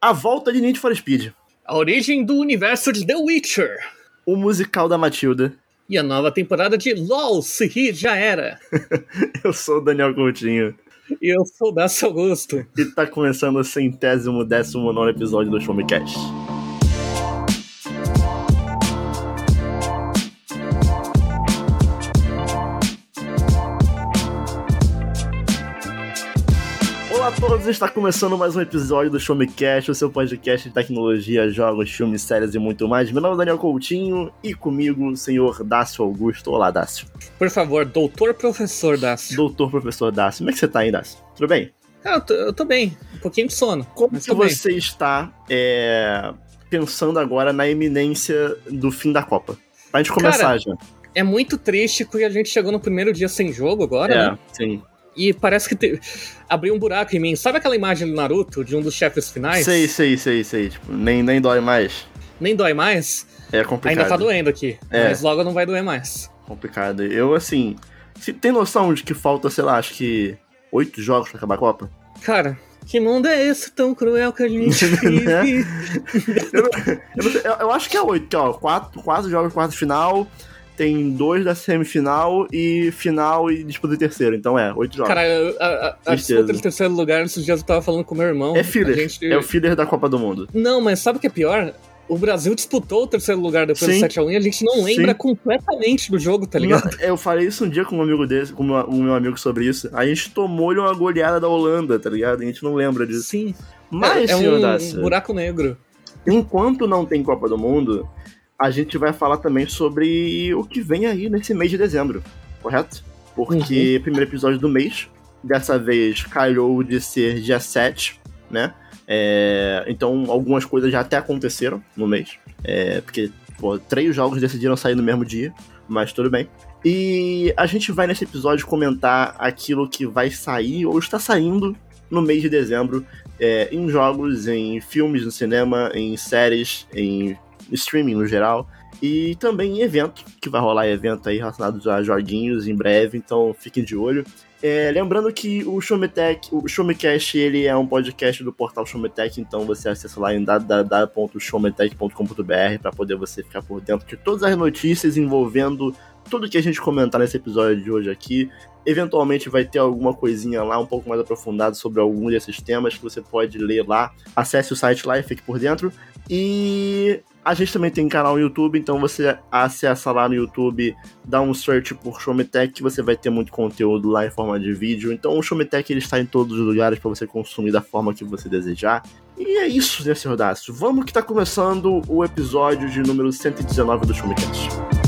A volta de Need for Speed. A origem do universo de The Witcher. O musical da Matilda. E a nova temporada de LOL, se rir já era. Eu sou o Daniel Coutinho. E eu sou o Augusto. E tá começando o centésimo décimo nono episódio do Showmecast. Todos, está começando mais um episódio do Show Me Cast, o seu podcast de tecnologia, jogos, filmes, séries e muito mais. Meu nome é Daniel Coutinho e comigo o senhor Dácio Augusto. Olá, Dácio. Por favor, doutor professor Dácio. Doutor professor Dácio. Como é que você tá aí, Dácio? Tudo bem? Ah, eu tô, eu tô bem, um pouquinho de sono. Como que tô bem. você está é, pensando agora na iminência do fim da Copa? Pra gente começar Cara, já. É muito triste que a gente chegou no primeiro dia sem jogo agora, É, né? sim. E parece que te... abriu um buraco em mim. Sabe aquela imagem do Naruto, de um dos chefes finais? Sei, sei, sei, sei. Tipo, nem, nem dói mais. Nem dói mais? É complicado. Ainda tá doendo aqui. É. Mas logo não vai doer mais. Complicado. Eu, assim. Se tem noção de que falta, sei lá, acho que oito jogos pra acabar a Copa? Cara, que mundo é esse tão cruel que a gente Né? vive? Eu, não- eu, sei, eu- eu acho que é oito, que, ó. Quatro, quatro jogos quarto final. Tem dois da semifinal e final e disputa de terceiro. Então é, oito jogos. Cara, a, a, a disputa de terceiro lugar, esses dias eu tava falando com meu irmão. é filler. Gente... É o filler da Copa do Mundo. Não, mas sabe o que é pior? O Brasil disputou o terceiro lugar depois Sim. do 7x1 e a gente não lembra Sim. completamente do jogo, tá ligado? Eu falei isso um dia com um amigo desse, com um meu amigo sobre isso. A gente tomou-lhe uma goleada da Holanda, tá ligado? A gente não lembra disso. Sim. Mas, é, é senhor um Dácio, buraco negro. enquanto não tem Copa do Mundo, a gente vai falar também sobre o que vem aí nesse mês de dezembro, correto? Porque primeiro episódio do mês, dessa vez calhou de ser dia 7, né? É, então algumas coisas já até aconteceram no mês. É, porque pô, três jogos decidiram sair no mesmo dia, mas tudo bem. E a gente vai nesse episódio comentar aquilo que vai sair ou está saindo no mês de dezembro é, em jogos, em filmes no cinema, em séries, em streaming no geral. E também evento, que vai rolar evento aí relacionados a joguinhos em breve, então fiquem de olho. É, lembrando que o Showmetech, o Showmecast, ele é um podcast do portal Showmetech, então você acessa lá em www.showmetech.com.br para poder você ficar por dentro de todas as notícias envolvendo tudo que a gente comentar nesse episódio de hoje aqui. Eventualmente vai ter alguma coisinha lá um pouco mais aprofundada sobre algum desses temas que você pode ler lá. Acesse o site lá e fique por dentro. E a gente também tem canal no YouTube, então você acessa lá no YouTube, dá um search por Showmetech que você vai ter muito conteúdo lá em forma de vídeo. Então o Showmetech ele está em todos os lugares para você consumir da forma que você desejar. E é isso, né, senhor Dácio? Vamos que tá começando o episódio de número 119 do Showmecast.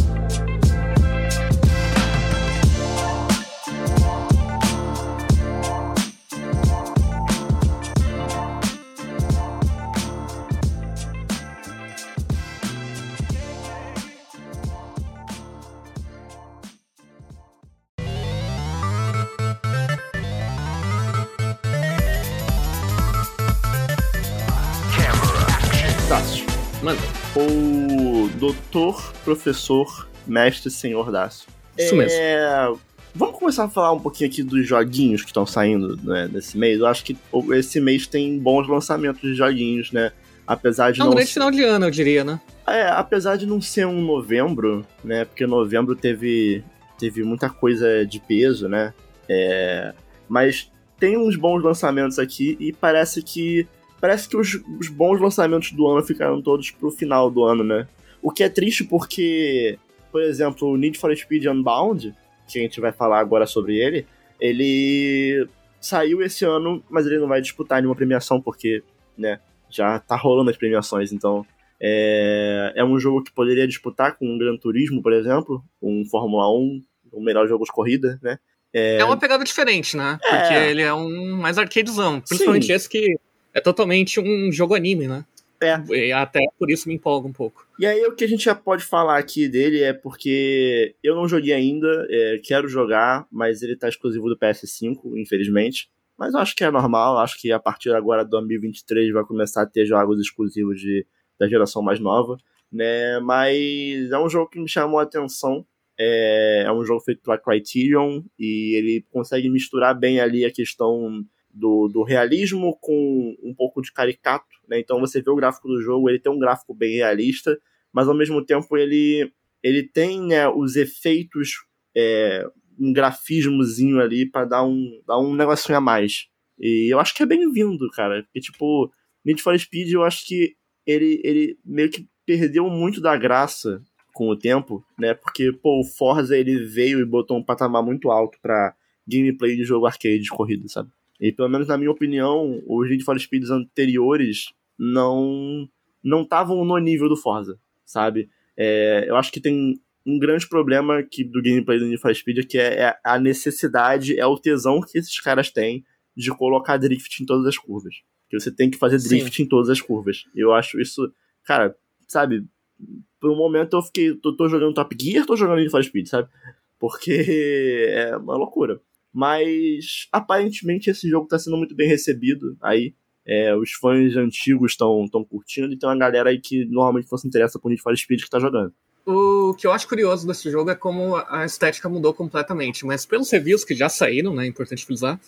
Mano, o doutor, professor, mestre, senhor Dácio. isso mesmo. É, Vamos começar a falar um pouquinho aqui dos joguinhos que estão saindo né, nesse mês. Eu acho que esse mês tem bons lançamentos de joguinhos, né? Apesar de É um não grande ser- final de ano, eu diria, né? É, apesar de não ser um novembro, né? Porque novembro teve, teve muita coisa de peso, né? É, mas tem uns bons lançamentos aqui e parece que parece que os, os bons lançamentos do ano ficaram todos pro final do ano, né? O que é triste porque, por exemplo, o Need for Speed Unbound, que a gente vai falar agora sobre ele, ele saiu esse ano, mas ele não vai disputar nenhuma premiação porque, né, já tá rolando as premiações, então é, é um jogo que poderia disputar com um Gran Turismo, por exemplo, um Fórmula 1, o melhor jogo de corrida, né? É, uma pegada diferente, né? É. Porque ele é um mais arcadezão. Principalmente Sim. esse que é totalmente um jogo anime, né? É. E até por isso me empolga um pouco. E aí o que a gente já pode falar aqui dele é porque eu não joguei ainda, é, quero jogar, mas ele tá exclusivo do PS5, infelizmente. Mas eu acho que é normal, acho que a partir agora de 2023 vai começar a ter jogos exclusivos de, da geração mais nova, né? Mas é um jogo que me chamou a atenção. É, é um jogo feito pela Criterion e ele consegue misturar bem ali a questão do, do realismo com um pouco de caricato, né? Então você vê o gráfico do jogo, ele tem um gráfico bem realista, mas ao mesmo tempo ele, ele tem né, os efeitos, é, um grafismozinho ali para dar um, dar um negocinho a mais. E eu acho que é bem-vindo, cara. Porque, tipo, Need for Speed, eu acho que ele, ele meio que perdeu muito da graça com o tempo, né? Porque, pô, o Forza ele veio e botou um patamar muito alto pra gameplay de jogo arcade de corrida, sabe? E pelo menos na minha opinião, os Need for Speeds anteriores não não estavam no nível do Forza, sabe? É, eu acho que tem um grande problema que, do gameplay do Need for Speed que é, é a necessidade, é o tesão que esses caras têm de colocar drift em todas as curvas. Que você tem que fazer drift Sim. em todas as curvas. Eu acho isso, cara, sabe? Por um momento eu fiquei, tô, tô jogando Top Gear, tô jogando Need for Speed, sabe? Porque é uma loucura. Mas aparentemente esse jogo está sendo muito bem recebido aí. É, os fãs antigos estão curtindo e tem uma galera aí que normalmente não se interessa por Need for Speed que está jogando. O que eu acho curioso desse jogo é como a estética mudou completamente, mas pelos reviews que já saíram, né, é importante frisar,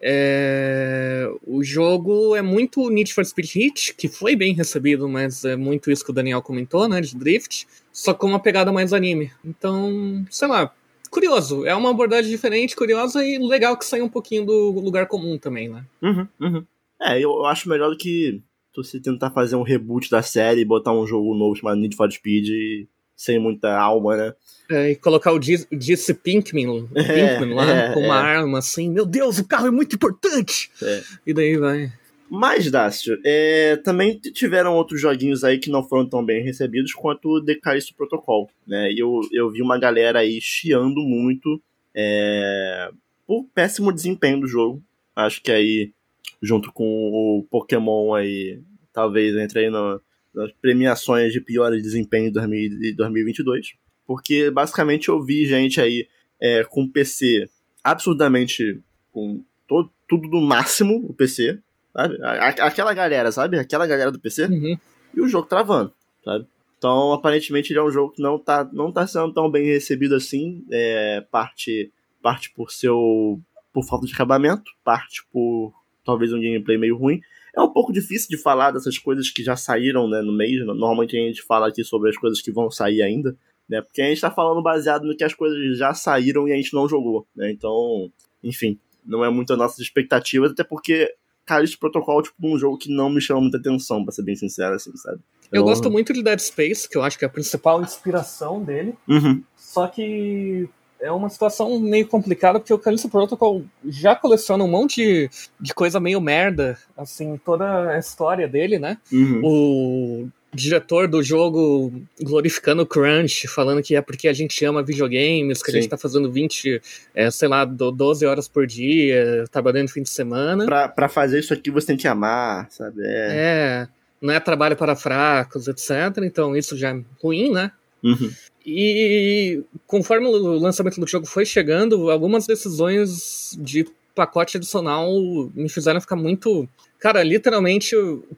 é... o jogo é muito Need for Speed Heat, que foi bem recebido, mas é muito isso que o Daniel comentou, né, de Drift, só com uma pegada mais anime. Então, sei lá, curioso. É uma abordagem diferente, curiosa e legal que sai um pouquinho do lugar comum também, né? Uhum, uhum. É, eu, acho melhor do que você tentar fazer um reboot da série e botar um jogo novo chamado Need for Speed sem muita alma, né? É, e colocar o Jesse Pinkman, Pinkman é, lá é, com uma é. arma assim, meu Deus, o carro é muito importante! É. E daí vai. Mas, Dácio, é, também tiveram outros joguinhos aí que não foram tão bem recebidos quanto o The Callisto Protocol, né? E eu, eu vi uma galera aí chiando muito é, por péssimo desempenho do jogo. Acho que aí, junto com o Pokémon aí, talvez entre aí no, nas premiações de piores desempenho de 2022. Porque, basicamente, eu vi gente aí é, com PC absurdamente com todo, tudo do máximo, o PC, Sabe? Aquela galera, sabe? Aquela galera do PC. Uhum. E o jogo travando, sabe? Então, aparentemente, ele é um jogo que não tá, não tá sendo tão bem recebido assim. É, parte, parte por seu. por falta de acabamento, parte por talvez um gameplay meio ruim. É um pouco difícil de falar dessas coisas que já saíram né, no mês. Normalmente a gente fala aqui sobre as coisas que vão sair ainda. Né, porque a gente tá falando baseado no que as coisas já saíram e a gente não jogou. Né, então, enfim, não é muito a nossa expectativa, até porque cara, esse protocolo, tipo, um jogo que não me chama muita atenção, pra ser bem sincero, assim, sabe? Eu, eu gosto muito de Dead Space, que eu acho que é a principal inspiração dele. Uhum. Só que é uma situação meio complicada, porque o Callisto Protocol já coleciona um monte de, de coisa meio merda, assim, toda a história dele, né? Uhum. O diretor do jogo glorificando o crunch, falando que é porque a gente ama videogames, que Sim. a gente tá fazendo 20, é, sei lá, 12 horas por dia, trabalhando no fim de semana. Pra, pra fazer isso aqui você tem que amar, sabe? É, é não é trabalho para fracos, etc. Então isso já é ruim, né? Uhum. E conforme o lançamento do jogo foi chegando, algumas decisões de pacote adicional me fizeram ficar muito Cara, literalmente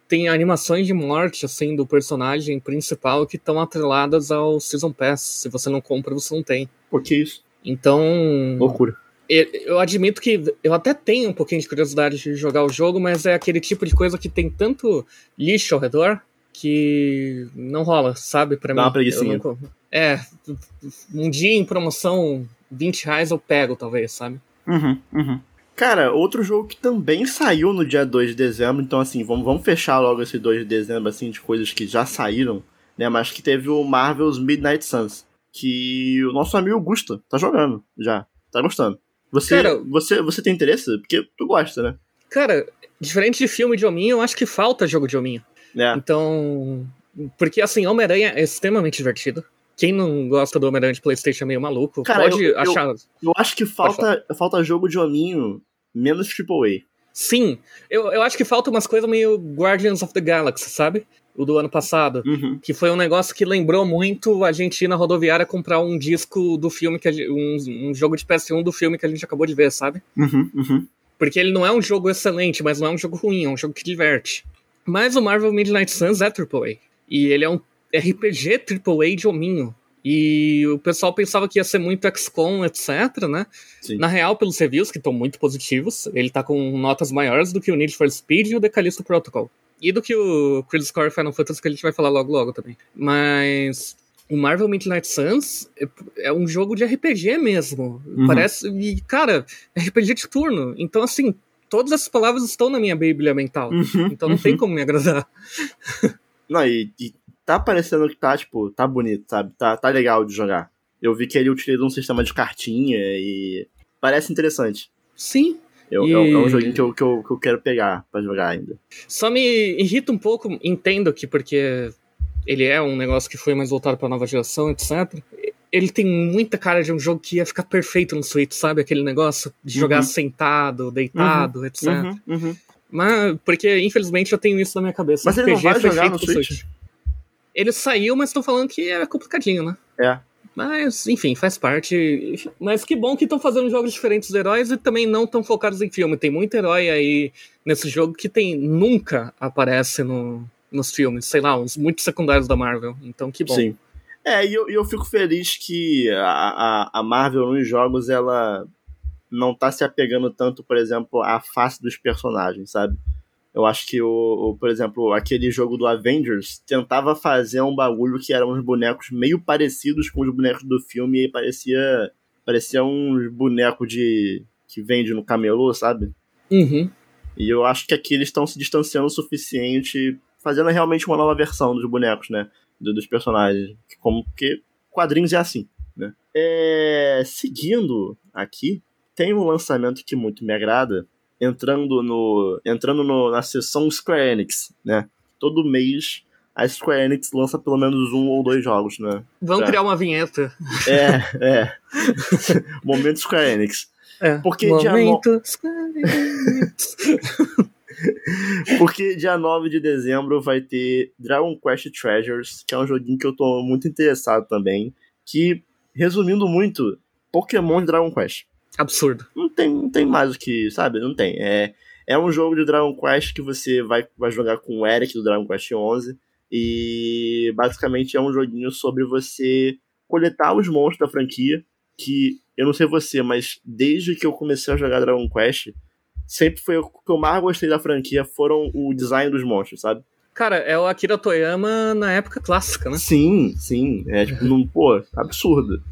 tem animações de morte, assim, do personagem principal que estão atreladas ao Season Pass. Se você não compra, você não tem. Por que isso? Então. Loucura. Eu admito que eu até tenho um pouquinho de curiosidade de jogar o jogo, mas é aquele tipo de coisa que tem tanto lixo ao redor que não rola, sabe? Pra Dá mim. Uma preguiçinha. Não... É, um dia em promoção, 20 reais eu pego, talvez, sabe? Uhum, uhum. Cara, outro jogo que também saiu no dia 2 de dezembro, então assim, vamos, vamos fechar logo esse 2 de dezembro, assim, de coisas que já saíram, né? Mas que teve o Marvel's Midnight Suns, que o nosso amigo Gusta tá jogando já, tá gostando. Você, cara, você, você tem interesse? Porque tu gosta, né? Cara, diferente de filme de hominho, eu acho que falta jogo de hominho. É. Então, porque assim, Homem-Aranha é extremamente divertido. Quem não gosta do Homem-Aranha de Playstation é meio maluco. Cara, pode eu, achar. Eu, eu acho que falta, falta jogo de hominho menos AAA. Sim, eu, eu acho que falta umas coisas meio Guardians of the Galaxy, sabe? O do ano passado. Uhum. Que foi um negócio que lembrou muito a gente ir na rodoviária comprar um disco do filme, que gente, um, um, jogo de PS1 do filme que a gente acabou de ver, sabe? Uhum, uhum. Porque ele não é um jogo excelente, mas não é um jogo ruim, é um jogo que diverte. Mas o Marvel Midnight Suns é AAA. E ele é um RPG AAA de hominho. E o pessoal pensava que ia ser muito XCOM, etc, né? Sim. Na real, pelos reviews, que estão muito positivos, ele tá com notas maiores do que o Need for Speed e o The Callisto Protocol. E do que o Crisis Core Final Fantasy, que a gente vai falar logo logo também. Mas o Marvel Midnight Suns é, é um jogo de RPG mesmo. Uhum. Parece. E, cara, RPG de turno. Então, assim, todas essas palavras estão na minha bíblia mental. Uhum, Então não tem como me agradar. Não, e, e tá parecendo que tá, tipo, tá bonito, sabe? Tá, tá legal de jogar. Eu vi que ele utiliza um sistema de cartinha e parece interessante. Sim. Eu, E- é, um- é um joguinho que eu, que, eu, que eu quero pegar pra jogar ainda. Só me irrita um pouco, entendo que porque ele é um negócio que foi mais voltado pra nova geração, etc. Ele tem muita cara de um jogo que ia ficar perfeito no Switch, sabe? Aquele negócio de jogar Uhum. sentado, deitado, etc. Uhum, uhum. Mas, porque infelizmente eu tenho isso na minha cabeça. Mas ele não vai jogar no pro Switch? Ele saiu, mas estão falando que era complicadinho, né? É. Mas, enfim, faz parte. Mas que bom que estão fazendo jogos diferentes dos heróis e também não tão focados em filme. Tem muito herói aí nesse jogo que tem nunca aparece no, nos filmes. Sei lá, uns muito secundários da Marvel. Então, que bom. Sim. É, e eu, eu fico feliz que a, a, a Marvel nos jogos, ela não tá se apegando tanto, por exemplo, à face dos personagens, sabe? Eu acho que, o, o, por exemplo, aquele jogo do Avengers tentava fazer um bagulho que eram uns bonecos meio parecidos com os bonecos do filme e parecia, parecia uns bonecos de que vende no camelô, sabe? Uhum. E eu acho que aqui eles estão se distanciando o suficiente, fazendo realmente uma nova versão dos bonecos, né? Do- dos personagens. Como porque quadrinhos é assim, né? É, seguindo aqui, tem um lançamento que muito me agrada, entrando no entrando no- na seção Square Enix, né? Todo mês a Square Enix lança pelo menos um ou dois jogos, né? Vamos Tá. criar uma vinheta. É, é. Momento Square Enix. É. Porque dia Momento... Porque dia 9 de dezembro vai ter Dragon Quest Treasures, que é um joguinho que eu tô muito interessado também. Que, resumindo muito, Pokémon de Dragon Quest. Absurdo. Não tem, não tem mais o que, sabe? Não tem. É, é um jogo de Dragon Quest que você vai, vai jogar com o Eric do Dragon Quest 11. E basicamente é um joguinho sobre você coletar os monstros da franquia. Que eu não sei você, mas desde que eu comecei a jogar Dragon Quest, sempre foi o que eu mais gostei da franquia foram o design dos monstros, sabe? Cara, é o Akira Toyama na época clássica, né? Sim, sim. É tipo, num, pô, absurdo.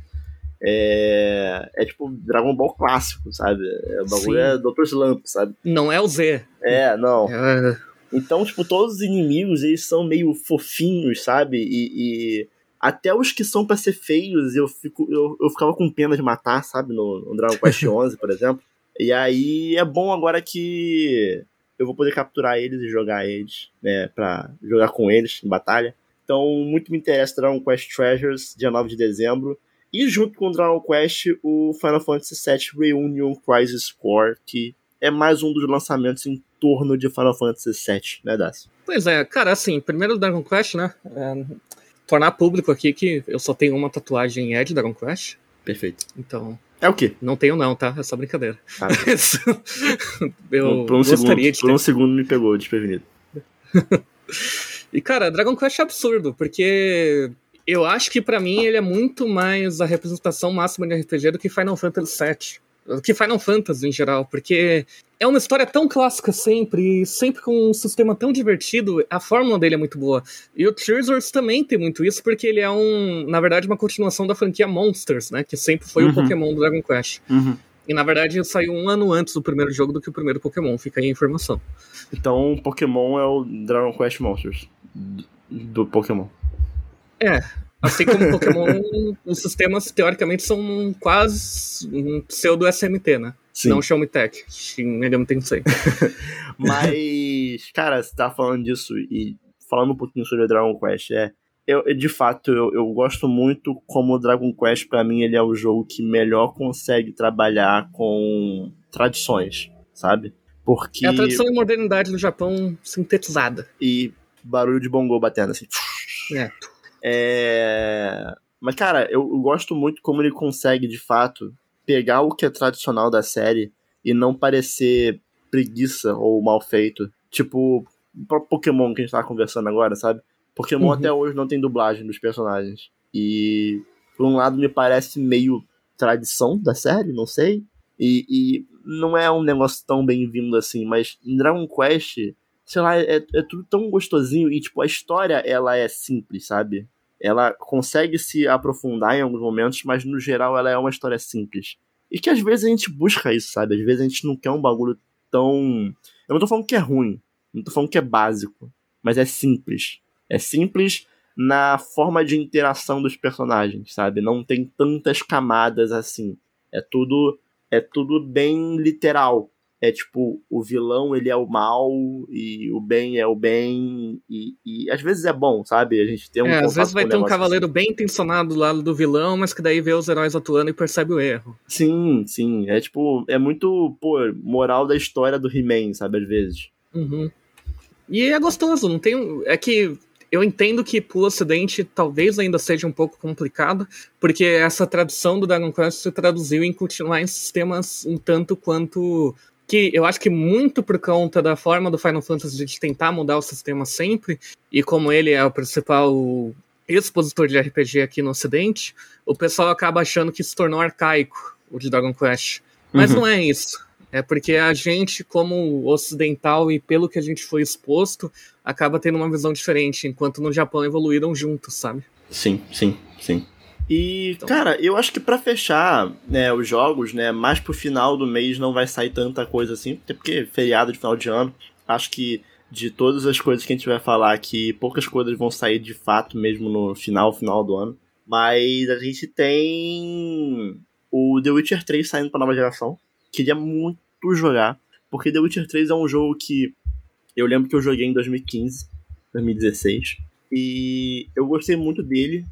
É, é tipo Dragon Ball clássico, sabe? É, o bagulho Sim. é Dr. Slump, sabe? Não é o Z. É, não. É, Então, tipo, todos os inimigos, eles são meio fofinhos, sabe? E, e até os que são pra ser feios, eu, fico, eu, eu ficava com pena de matar, sabe? No, no Dragon Quest XI, por exemplo. E aí é bom agora que eu vou poder capturar eles e jogar eles, né? Pra jogar com eles em batalha. Então, muito me interessa Dragon Quest Treasures, dia 9 de dezembro. E junto com o Dragon Quest, o Final Fantasy VII Reunion Crisis Core, que é mais um dos lançamentos em torno de Final Fantasy VII, né, Dácio? Pois é, cara, assim, primeiro o Dragon Quest, né? É, tornar público aqui que eu só tenho uma tatuagem é de Dragon Quest. Perfeito. Então, É o quê? não tenho não, tá? É só brincadeira. Ah, Mas eu por um, gostaria segundo, de ter. por um segundo me pegou desprevenido. E, cara, Dragon Quest é absurdo, porque eu acho que pra mim ele é muito mais a representação máxima de RPG do que Final Fantasy VII. Do que Final Fantasy em geral, porque é uma história tão clássica sempre, e sempre com um sistema tão divertido, a fórmula dele é muito boa. E o Treasures também tem muito isso, porque ele é um, na verdade, uma continuação da franquia Monsters, né? Que sempre foi Uhum. o Pokémon do Dragon Quest. E na verdade saiu um ano antes do primeiro jogo do que o primeiro Pokémon, fica aí a informação. Então, Pokémon é o Dragon Quest Monsters do Pokémon. É, assim como Pokémon, os sistemas teoricamente são quase um pseudo SMT, né? Sim. Não Show Me Tech, Shin Megami Tensei. Mas, cara, você tá falando disso e falando um pouquinho sobre Dragon Quest, é. Eu, de fato, eu, eu gosto muito como o Dragon Quest, pra mim, ele é o jogo que melhor consegue trabalhar com tradições, sabe? Porque. É a tradição e modernidade do Japão sintetizada. E barulho de bongo batendo assim. É. É... Mas, cara, eu, eu gosto muito como ele consegue, de fato, pegar o que é tradicional da série e não parecer preguiça ou mal feito. Tipo, o Pokémon que a gente tava conversando agora, sabe? Pokémon Uhum. até hoje não tem dublagem dos personagens. E por um lado me parece meio tradição da série, não sei. E, e não é um negócio tão bem-vindo assim, mas em Dragon Quest, sei lá, é, é tudo tão gostosinho e, tipo, a história, ela é simples, sabe? Ela consegue se aprofundar em alguns momentos, mas no geral ela é uma história simples. E que às vezes a gente busca isso, sabe? Às vezes a gente não quer um bagulho tão. Eu não tô falando que é ruim, não tô falando que é básico, mas é simples. É simples na forma de interação dos personagens, sabe? Não tem tantas camadas assim. É tudo é tudo bem literal. É tipo, o vilão ele é o mal e o bem é o bem e, e às vezes é bom, sabe? A gente tem um é, às vezes vai ter um cavaleiro assim. bem intencionado do lado do vilão, mas que daí vê os heróis atuando e percebe o erro. Sim, sim. É tipo, é muito, pô, moral da história do He-Man, sabe? Às vezes. Uhum. E é gostoso, não tem. É que eu entendo que pro ocidente talvez ainda seja um pouco complicado, porque essa tradução do Dragon Quest se traduziu em continuar em sistemas um tanto quanto que eu acho que muito por conta da forma do Final Fantasy de tentar mudar o sistema sempre, e como ele é o principal expositor de RPG aqui no ocidente, o pessoal acaba achando que se tornou arcaico o de Dragon Quest. Mas uhum. não é isso. É porque a gente, como ocidental e pelo que a gente foi exposto, acaba tendo uma visão diferente, enquanto no Japão evoluíram juntos, sabe? Sim, sim, sim. E, então... cara, eu acho que para fechar né, os jogos, né, mais pro final do mês não vai sair tanta coisa assim, até porque feriado de final de ano, acho que de todas as coisas que a gente vai falar aqui, poucas coisas vão sair de fato mesmo no final, final do ano. Mas a gente tem o The Witcher 3 saindo pra nova geração. Queria muito jogar, porque The Witcher 3 é um jogo que eu lembro que eu joguei em 2015, 2016, e eu gostei muito dele,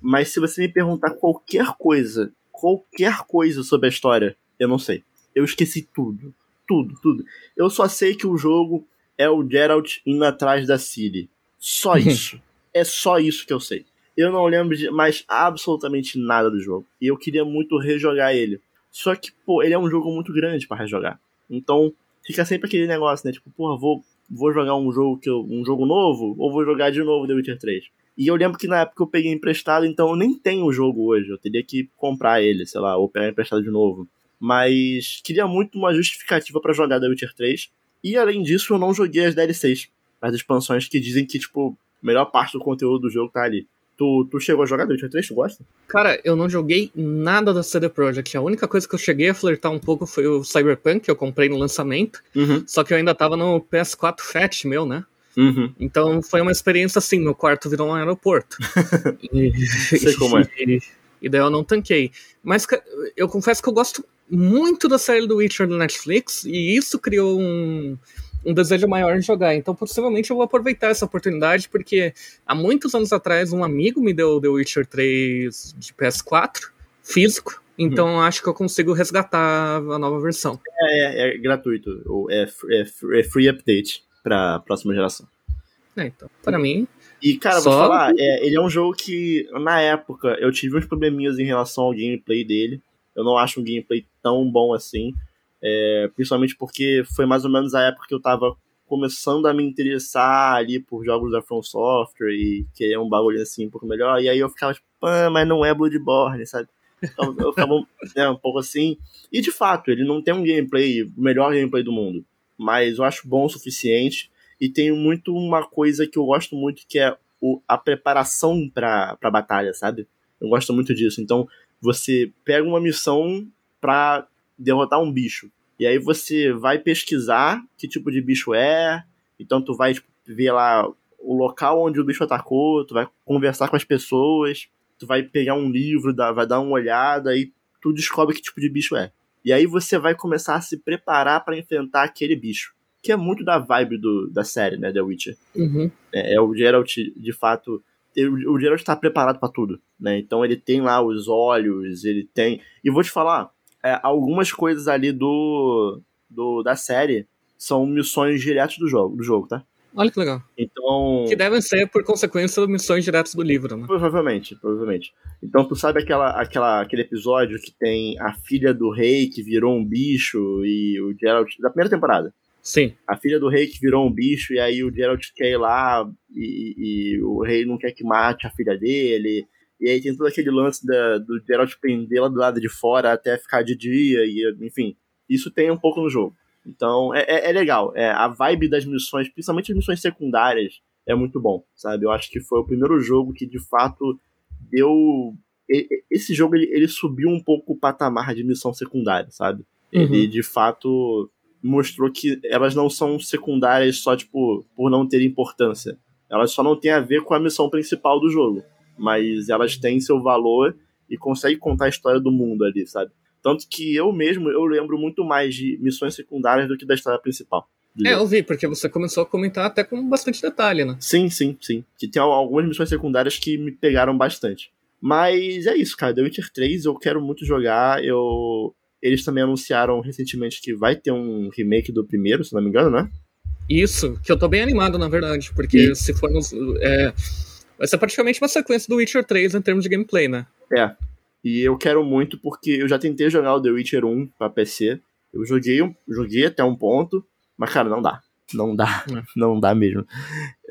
mas se você me perguntar qualquer coisa, qualquer coisa sobre a história, eu não sei. Eu esqueci tudo. Tudo, tudo. Eu só sei que o jogo é o Geralt indo atrás da Ciri. Só isso. é só isso que eu sei. Eu não lembro de mais absolutamente nada do jogo. E eu queria muito rejogar ele. Só que, pô, ele é um jogo muito grande para rejogar. Então, fica sempre aquele negócio, né? Tipo, porra, vou, vou jogar um jogo que eu, um jogo novo ou vou jogar de novo The Witcher 3. E eu lembro que na época eu peguei emprestado, então eu nem tenho o jogo hoje. Eu teria que comprar ele, sei lá, ou pegar emprestado de novo. Mas queria muito uma justificativa para jogar The Witcher 3. E além disso, eu não joguei as DLCs, as expansões que dizem que, tipo, a melhor parte do conteúdo do jogo tá ali. Tu, tu chegou a jogar The Witcher 3? Tu gosta? Cara, eu não joguei nada da CD Projekt. A única coisa que eu cheguei a flertar um pouco foi o Cyberpunk, que eu comprei no lançamento. Uhum. Só que eu ainda tava no PS4 Fat meu, né? Uhum. Então foi uma experiência assim, meu quarto virou um aeroporto. e, Sei como é. E, e daí eu não tanquei. Mas eu confesso que eu gosto muito da série do Witcher do Netflix, e isso criou um, um desejo maior de jogar. Então, possivelmente, eu vou aproveitar essa oportunidade, porque há muitos anos atrás, um amigo me deu The Witcher 3 de PS4, físico. Então, hum. acho que eu consigo resgatar a nova versão. É, é, é gratuito. É, é, é free update para próxima geração. É, então, para mim. E, cara, só... vou falar, é, ele é um jogo que, na época, eu tive uns probleminhas em relação ao gameplay dele. Eu não acho um gameplay tão bom assim. É, principalmente porque foi mais ou menos a época que eu tava começando a me interessar ali por jogos da From Software e querer um bagulho assim um pouco melhor. E aí eu ficava tipo, ah, mas não é Bloodborne, sabe? Então eu ficava né, um pouco assim. E de fato, ele não tem um gameplay, o melhor gameplay do mundo. Mas eu acho bom o suficiente. E tem muito uma coisa que eu gosto muito, que é o, a preparação pra, pra batalha, sabe? Eu gosto muito disso. Então, você pega uma missão pra derrotar um bicho. E aí você vai pesquisar que tipo de bicho é, então tu vai tipo, ver lá o local onde o bicho atacou, tu vai conversar com as pessoas, tu vai pegar um livro, vai dar uma olhada e tu descobre que tipo de bicho é. E aí você vai começar a se preparar para enfrentar aquele bicho. Que é muito da vibe do, da série, né, The Witcher. Uhum. É, é, o Geralt, de fato. O Geralt está preparado para tudo, né? Então ele tem lá os olhos, ele tem. E vou te falar, é, algumas coisas ali do, do da série são missões diretas do jogo, do jogo, tá? Olha que legal. Então. Que devem ser, por consequência, missões diretas do livro, né? Provavelmente, provavelmente. Então, tu sabe aquela, aquela, aquele episódio que tem a filha do rei que virou um bicho e o Geralt. Da primeira temporada. Sim. A filha do rei que virou um bicho e aí o Geralt quer ir lá e, e o rei não quer que mate a filha dele. E aí tem todo aquele lance da, do Geralt prender lá do lado de fora até ficar de dia, e enfim. Isso tem um pouco no jogo. Então é, é, é legal. É, a vibe das missões, principalmente as missões secundárias, é muito bom, sabe? Eu acho que foi o primeiro jogo que de fato deu. Esse jogo ele, ele subiu um pouco o patamar de missão secundária, sabe? Uhum. Ele de fato mostrou que elas não são secundárias só, tipo, por não ter importância. Elas só não têm a ver com a missão principal do jogo. Mas elas têm seu valor e conseguem contar a história do mundo ali, sabe? Tanto que eu mesmo, eu lembro muito mais de missões secundárias do que da história principal. É, eu vi, porque você começou a comentar até com bastante detalhe, né? Sim, sim, sim. Que tem algumas missões secundárias que me pegaram bastante. Mas é isso, cara. The Witcher 3 eu quero muito jogar. Eu eles também anunciaram recentemente que vai ter um remake do primeiro, se não me engano, né? Isso, que eu tô bem animado, na verdade, porque e... se for nos, é, vai ser praticamente uma sequência do Witcher 3 em termos de gameplay, né? É. E eu quero muito porque eu já tentei jogar o The Witcher 1 pra PC. Eu joguei, joguei até um ponto, mas cara, não dá. Não dá. É. Não dá mesmo.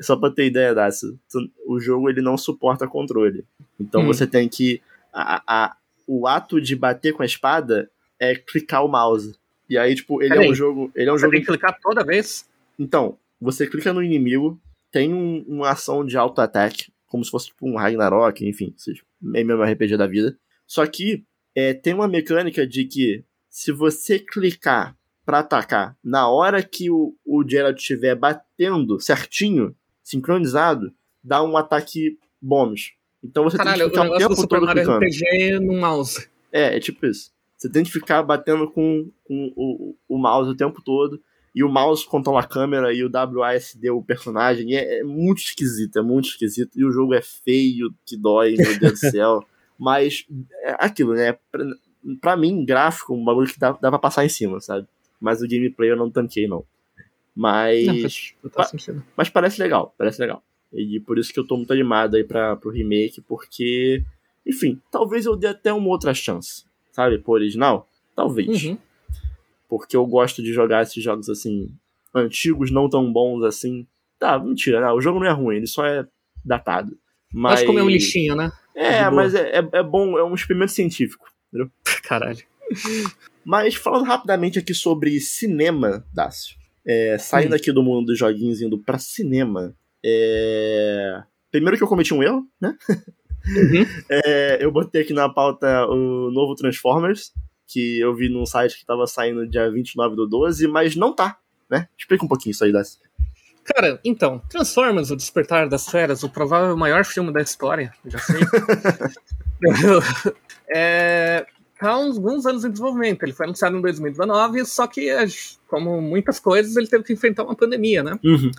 Só pra ter ideia, Dácio, o jogo ele não suporta controle. Então hum. você tem que. A, a, o ato de bater com a espada é clicar o mouse. E aí, tipo, ele é um jogo. Ele é um você jogo. Tem que clicar toda vez? Então, você clica no inimigo, tem um, uma ação de auto-ataque, como se fosse tipo um Ragnarok, enfim, meio mesmo RPG da vida. Só que é, tem uma mecânica de que se você clicar para atacar na hora que o, o Geralt estiver batendo certinho, sincronizado, dá um ataque bônus. Então você Caralho, tem que ficar o, o tempo todo Mario clicando. RPG no mouse. É, é tipo isso. Você tem que ficar batendo com, com o, o mouse o tempo todo. E o mouse controla a câmera e o WASD o personagem. é, é, muito esquisito, é muito esquisito. E o jogo é feio, que dói, meu Deus do céu. Mas é aquilo, né? Pra, pra mim, gráfico, um bagulho que dá, dá pra passar em cima, sabe? Mas o gameplay eu não tanquei, não. Mas. Não, faz, faz mas parece legal, parece legal. E por isso que eu tô muito animado aí pra, pro remake, porque. Enfim, talvez eu dê até uma outra chance sabe, pro original? Talvez. Uhum. Porque eu gosto de jogar esses jogos assim, antigos, não tão bons assim. Tá, mentira, não, o jogo não é ruim, ele só é datado. Mas como é um lixinho, né? É, mas é, é, é, bom, é um experimento científico, entendeu? Caralho. Mas falando rapidamente aqui sobre cinema, Dácio. É, saindo hum. aqui do mundo dos joguinhos indo pra cinema. É... Primeiro que eu cometi um erro, né? Uhum. É, eu botei aqui na pauta o novo Transformers, que eu vi num site que tava saindo dia 29 do 12, mas não tá, né? Explica um pouquinho isso aí, Dácio. Cara, então, Transformers, o Despertar das Feras, o provável maior filme da história, já sei. é, tá alguns anos em desenvolvimento. Ele foi anunciado em 2019, só que, como muitas coisas, ele teve que enfrentar uma pandemia, né? Uhum.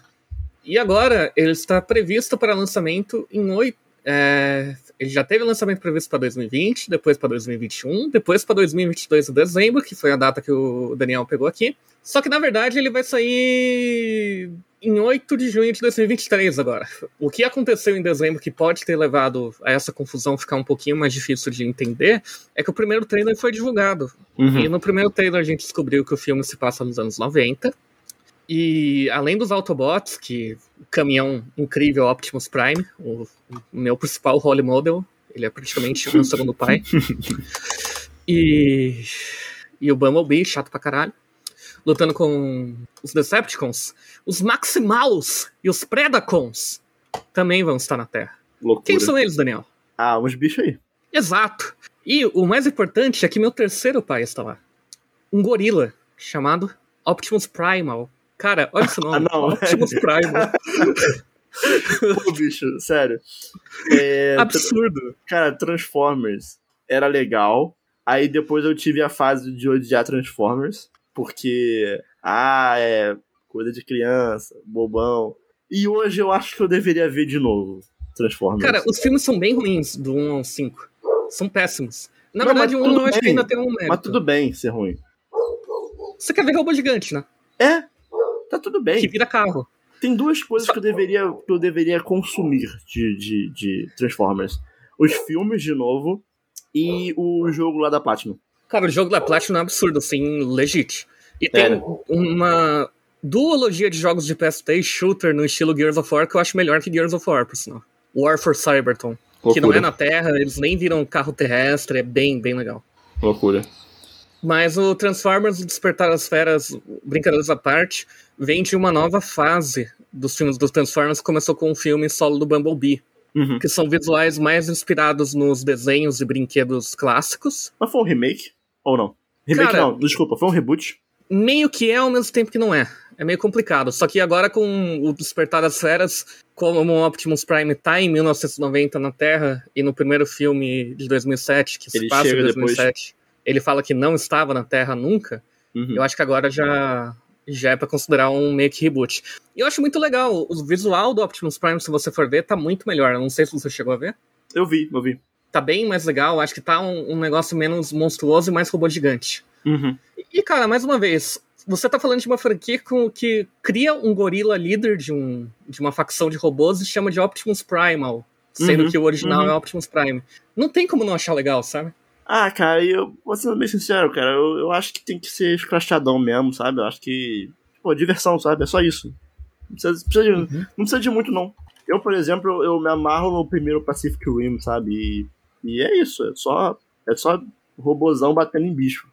E agora ele está previsto para lançamento em 8, é, ele já teve lançamento previsto para 2020, depois para 2021, depois para 2022 em dezembro, que foi a data que o Daniel pegou aqui. Só que na verdade ele vai sair em 8 de junho de 2023 agora. O que aconteceu em dezembro que pode ter levado a essa confusão ficar um pouquinho mais difícil de entender é que o primeiro trailer foi divulgado. Uhum. E no primeiro trailer a gente descobriu que o filme se passa nos anos 90. E além dos Autobots, que o caminhão incrível Optimus Prime, o, o meu principal role model, ele é praticamente o meu segundo pai. E, e o Bumblebee, chato pra caralho, lutando com os Decepticons, os Maximals e os Predacons também vão estar na Terra. Loucura. Quem são eles, Daniel? Ah, uns bichos aí. Exato. E o mais importante é que meu terceiro pai está lá. Um gorila chamado Optimus Primal. Cara, olha esse nome. Ah, não. Optimus Prime. Pô, bicho, sério. É, Absurdo. Cara, Transformers era legal. Aí depois eu tive a fase de odiar Transformers. Porque, ah, é coisa de criança, bobão. E hoje eu acho que eu deveria ver de novo Transformers. Cara, os filmes são bem ruins, do 1 ao 5. São péssimos. Na não, verdade, o 1 eu acho que ainda tem um mérito. Mas tudo bem ser ruim. Você quer ver robô gigante, né? É, tá tudo bem. Que vira carro. Tem duas coisas Só... que eu deveria, que eu deveria consumir de, de, de Transformers: os filmes, de novo, e o jogo lá da Platinum. Cara, o jogo da Platinum é absurdo, assim, legit. E tem é. uma duologia de jogos de PS3 shooter no estilo Gears of War que eu acho melhor que Gears of War, por sinal. War for Cybertron. que não é na Terra, eles nem viram carro terrestre, é bem, bem legal. Loucura. Mas o Transformers Despertar das Feras, brincadeiras à parte, vem de uma nova fase dos filmes dos Transformers, que começou com o filme solo do Bumblebee. Uhum. Que são visuais mais inspirados nos desenhos e brinquedos clássicos. Mas foi um remake? Ou não? Remake Cara, não, desculpa, foi um reboot? Meio que é ao mesmo tempo que não é. É meio complicado. Só que agora com o Despertar das Feras, como o Optimus Prime tá em 1990 na Terra, e no primeiro filme de 2007, que se Ele passa em chega 2007, ele fala que não estava na Terra nunca, Uhum. eu acho que agora já, já é pra considerar um meio que reboot. E eu acho muito legal. O visual do Optimus Prime, se você for ver, tá muito melhor. Eu não sei se você chegou a ver. Eu vi, eu vi. Tá bem mais legal. Acho que tá um, um negócio menos monstruoso e mais robô gigante. Uhum. E, cara, mais uma vez, você tá falando de uma franquia com, que cria um gorila líder de, um, de uma facção de robôs e chama de Optimus Primal. Sendo Uhum, que o original uhum. é Optimus Prime. Não tem como não achar legal, sabe? Ah, cara, eu vou ser bem sincero, cara, eu, eu acho que tem que ser escrachadão mesmo, sabe? Eu acho que. Pô, diversão, sabe? É só isso. Não precisa, precisa de, Uhum. não precisa de muito, não. Eu, por exemplo, eu, eu me amarro no primeiro Pacific Rim, sabe? E, e é isso, é só. É só robozão batendo em bicho.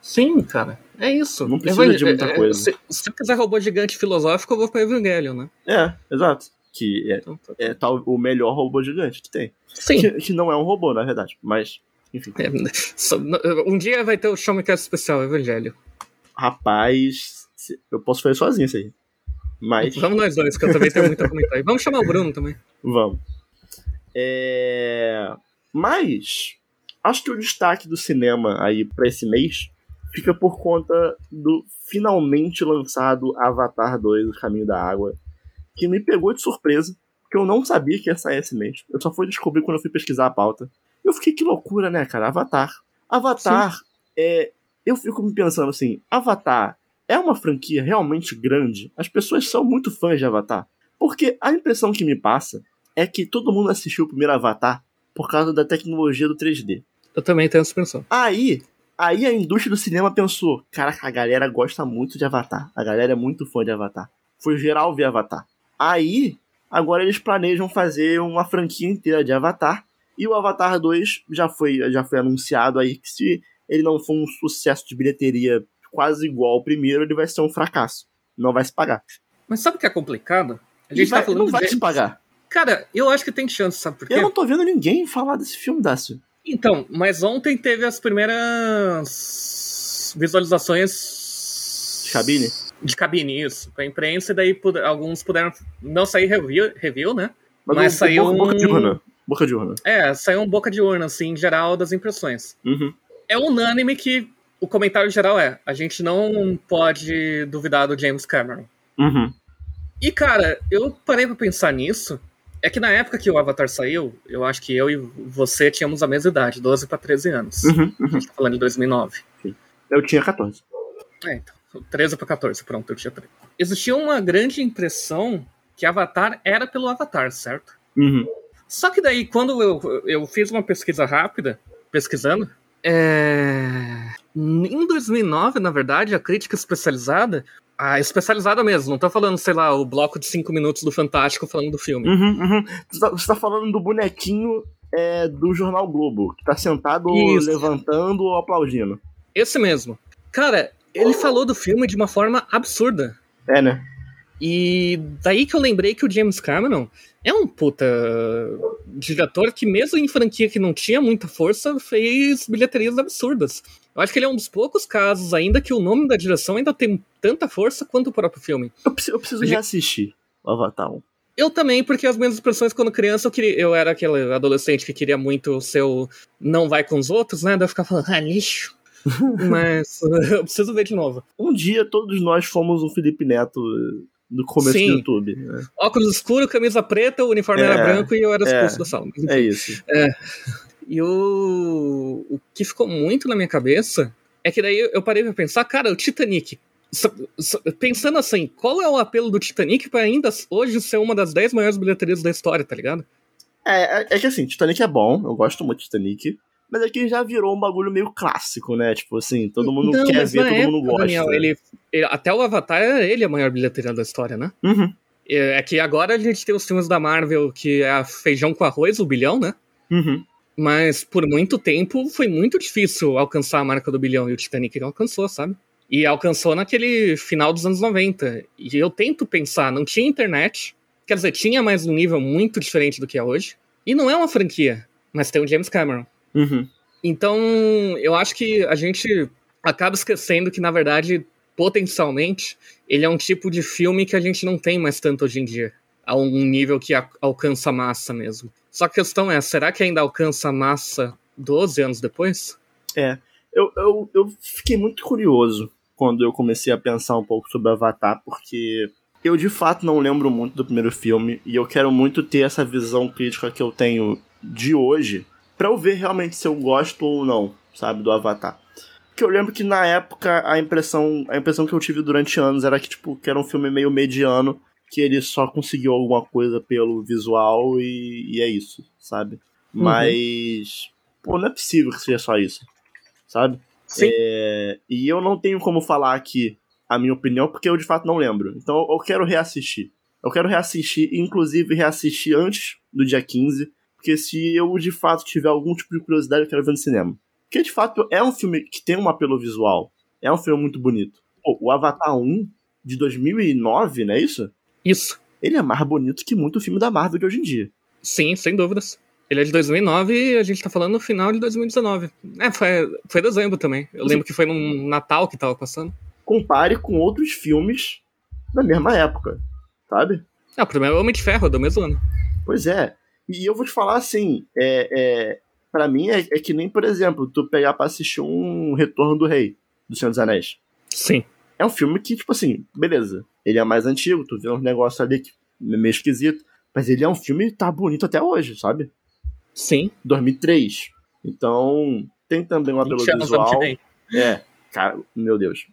Sim, cara. É isso. Não precisa de muita é- é- coisa. Se, se eu quiser robô gigante filosófico, eu vou pra Evangelion, né? É, exato. Que é, Então, tá. é tal, o melhor robô gigante que tem. Sim. Que, que não é um robô, na verdade. Mas, enfim. É, um dia vai ter o Show Me Cast especial, Evangelho. Rapaz, eu posso fazer sozinho isso aí. Mas. Vamos nós dois, que eu também tenho muito a comentar. E vamos chamar o Bruno também. Vamos. É... Mas acho que o destaque do cinema aí pra esse mês fica por conta do finalmente lançado Avatar 2, O Caminho da Água, que me pegou de surpresa, porque eu não sabia que ia sair esse mês. Eu só fui descobrir quando eu fui pesquisar a pauta. Eu fiquei, que loucura, né, cara? Avatar. Avatar é. Eu fico me pensando assim, Avatar é uma franquia realmente grande? As pessoas são muito fãs de Avatar. Porque a impressão que me passa é que todo mundo assistiu o primeiro Avatar por causa da tecnologia do 3D. Eu também tenho essa expressão. Aí, aí a indústria do cinema pensou: caraca, a galera gosta muito de Avatar. A galera é muito fã de Avatar. Foi geral ver Avatar. Aí, agora eles planejam fazer uma franquia inteira de Avatar. E o Avatar 2 já foi, já foi anunciado aí que se ele não for um sucesso de bilheteria quase igual ao primeiro, ele vai ser um fracasso. Não vai se pagar. Mas sabe o que é complicado? A E gente vai- tá falando não vai de... se pagar. Cara, eu acho que tem chance, sabe por quê? Eu não tô vendo ninguém falar desse filme, Dácio. Então, mas ontem teve as primeiras visualizações De cabine? de cabine, isso, pra imprensa, e daí pude- alguns puderam não sair review, review né? Mas, Mas saiu boca, boca de um- urna. Boca de urna. É, saiu um boca de urna, assim, em geral das impressões. Uhum. É unânime que o comentário geral é: a gente não pode duvidar do James Cameron. Uhum. E, cara, eu parei pra pensar nisso. É que na época que o Avatar saiu, eu acho que eu e você tínhamos a mesma idade, 12 pra 13 anos. Uhum. A gente tá falando de 2009. Eu tinha 14. É, então. 13 pra 14, pronto, eu tinha 13. Existia uma grande impressão que Avatar era pelo Avatar, certo? Uhum. Só que daí, quando eu, eu fiz uma pesquisa rápida, pesquisando, é... em 2009, na verdade, a crítica especializada, a especializada mesmo, não tô falando, sei lá, o bloco de 5 minutos do Fantástico falando do filme. Uhum, uhum. Você, tá, você tá falando do bonequinho é, do Jornal Globo, que tá sentado Isso. levantando ou aplaudindo. Esse mesmo. Cara, ele falou do filme de uma forma absurda. É, né? E daí que eu lembrei que o James Cameron é um puta diretor que, mesmo em franquia que não tinha muita força, fez bilheterias absurdas. Eu acho que ele é um dos poucos casos ainda que o nome da direção ainda tem tanta força quanto o próprio filme. Eu preciso, eu preciso Gente- reassistir o Avatar 1. Eu também, porque as minhas expressões quando criança, eu, queria, eu era aquele adolescente que queria muito o não vai com os outros, né? Daí eu ficava falando, ah, lixo. Mas eu preciso ver de novo. Um dia todos nós fomos o Felipe Neto do começo Sim. do YouTube. né? Óculos escuros, camisa preta, o uniforme É, era branco e eu era expulso é. da sala. É isso. E o, o que ficou muito na minha cabeça é que daí eu parei pra pensar, cara, o Titanic. Pensando assim, qual é o apelo do Titanic pra ainda hoje ser uma das 10 maiores bilheterias da história, tá ligado? É, é, é que assim, Titanic é bom, eu gosto muito de Titanic. Mas aqui já virou um bagulho meio clássico, né? Tipo assim, todo mundo Não, quer ver, todo mundo época, gosta. Daniel, ele, ele- até o Avatar era ele a maior bilheteria da história, né? Uhum. É é que agora a gente tem os filmes da Marvel que é feijão com arroz, o bilhão, né? Uhum. Mas por muito tempo foi muito difícil alcançar a marca do bilhão e o Titanic não alcançou, sabe? E alcançou naquele final dos anos 90. E eu tento pensar, não tinha internet, quer dizer, tinha mais um nível muito diferente do que é hoje. E não é uma franquia, mas tem o James Cameron. Uhum. Então, eu acho que a gente acaba esquecendo que, na verdade, potencialmente, ele é um tipo de filme que a gente não tem mais tanto hoje em dia. A um nível que alcança massa mesmo. Só a questão é, será que ainda alcança massa 12 anos depois? É. Eu, eu, eu fiquei muito curioso quando eu comecei a pensar um pouco sobre Avatar, porque eu de fato não lembro muito do primeiro filme e eu quero muito ter essa visão crítica que eu tenho de hoje para eu ver realmente se eu gosto ou não, sabe, do Avatar. Porque eu lembro que na época a impressão, a impressão que eu tive durante anos era que tipo que era um filme meio mediano, que ele só conseguiu alguma coisa pelo visual e, e é isso, sabe? Uhum. Mas pô, não é possível que seja só isso, sabe? Sim. É, e eu não tenho como falar aqui a minha opinião, porque eu de fato não lembro. Então eu quero reassistir. Eu quero reassistir, inclusive reassistir antes do dia 15, porque se eu de fato tiver algum tipo de curiosidade, eu quero ver no cinema. Porque de fato é um filme que tem um apelo visual. É um filme muito bonito. Pô, o Avatar 1 de 2009, não é isso? Isso. Ele é mais bonito que muito filme da Marvel de hoje em dia. Sim, sem dúvidas. Ele é de 2009 e a gente tá falando no final de 2019. É, foi, foi dezembro também. Eu Sim. lembro que foi num Natal que tava passando compare com outros filmes da mesma época, sabe? Ah, o primeiro é Homem de Ferro, do mesmo ano. Pois é. E eu vou te falar assim, é, é, para mim é, é, que nem, por exemplo, tu pegar pra assistir um Retorno do Rei, do Senhor dos Anéis. Sim. É um filme que, tipo assim, beleza, ele é mais antigo, tu vê uns negócios ali que é meio esquisito, mas ele é um filme que tá bonito até hoje, sabe? Sim. 2003. Então, tem também um apelo visual. É, cara, meu Deus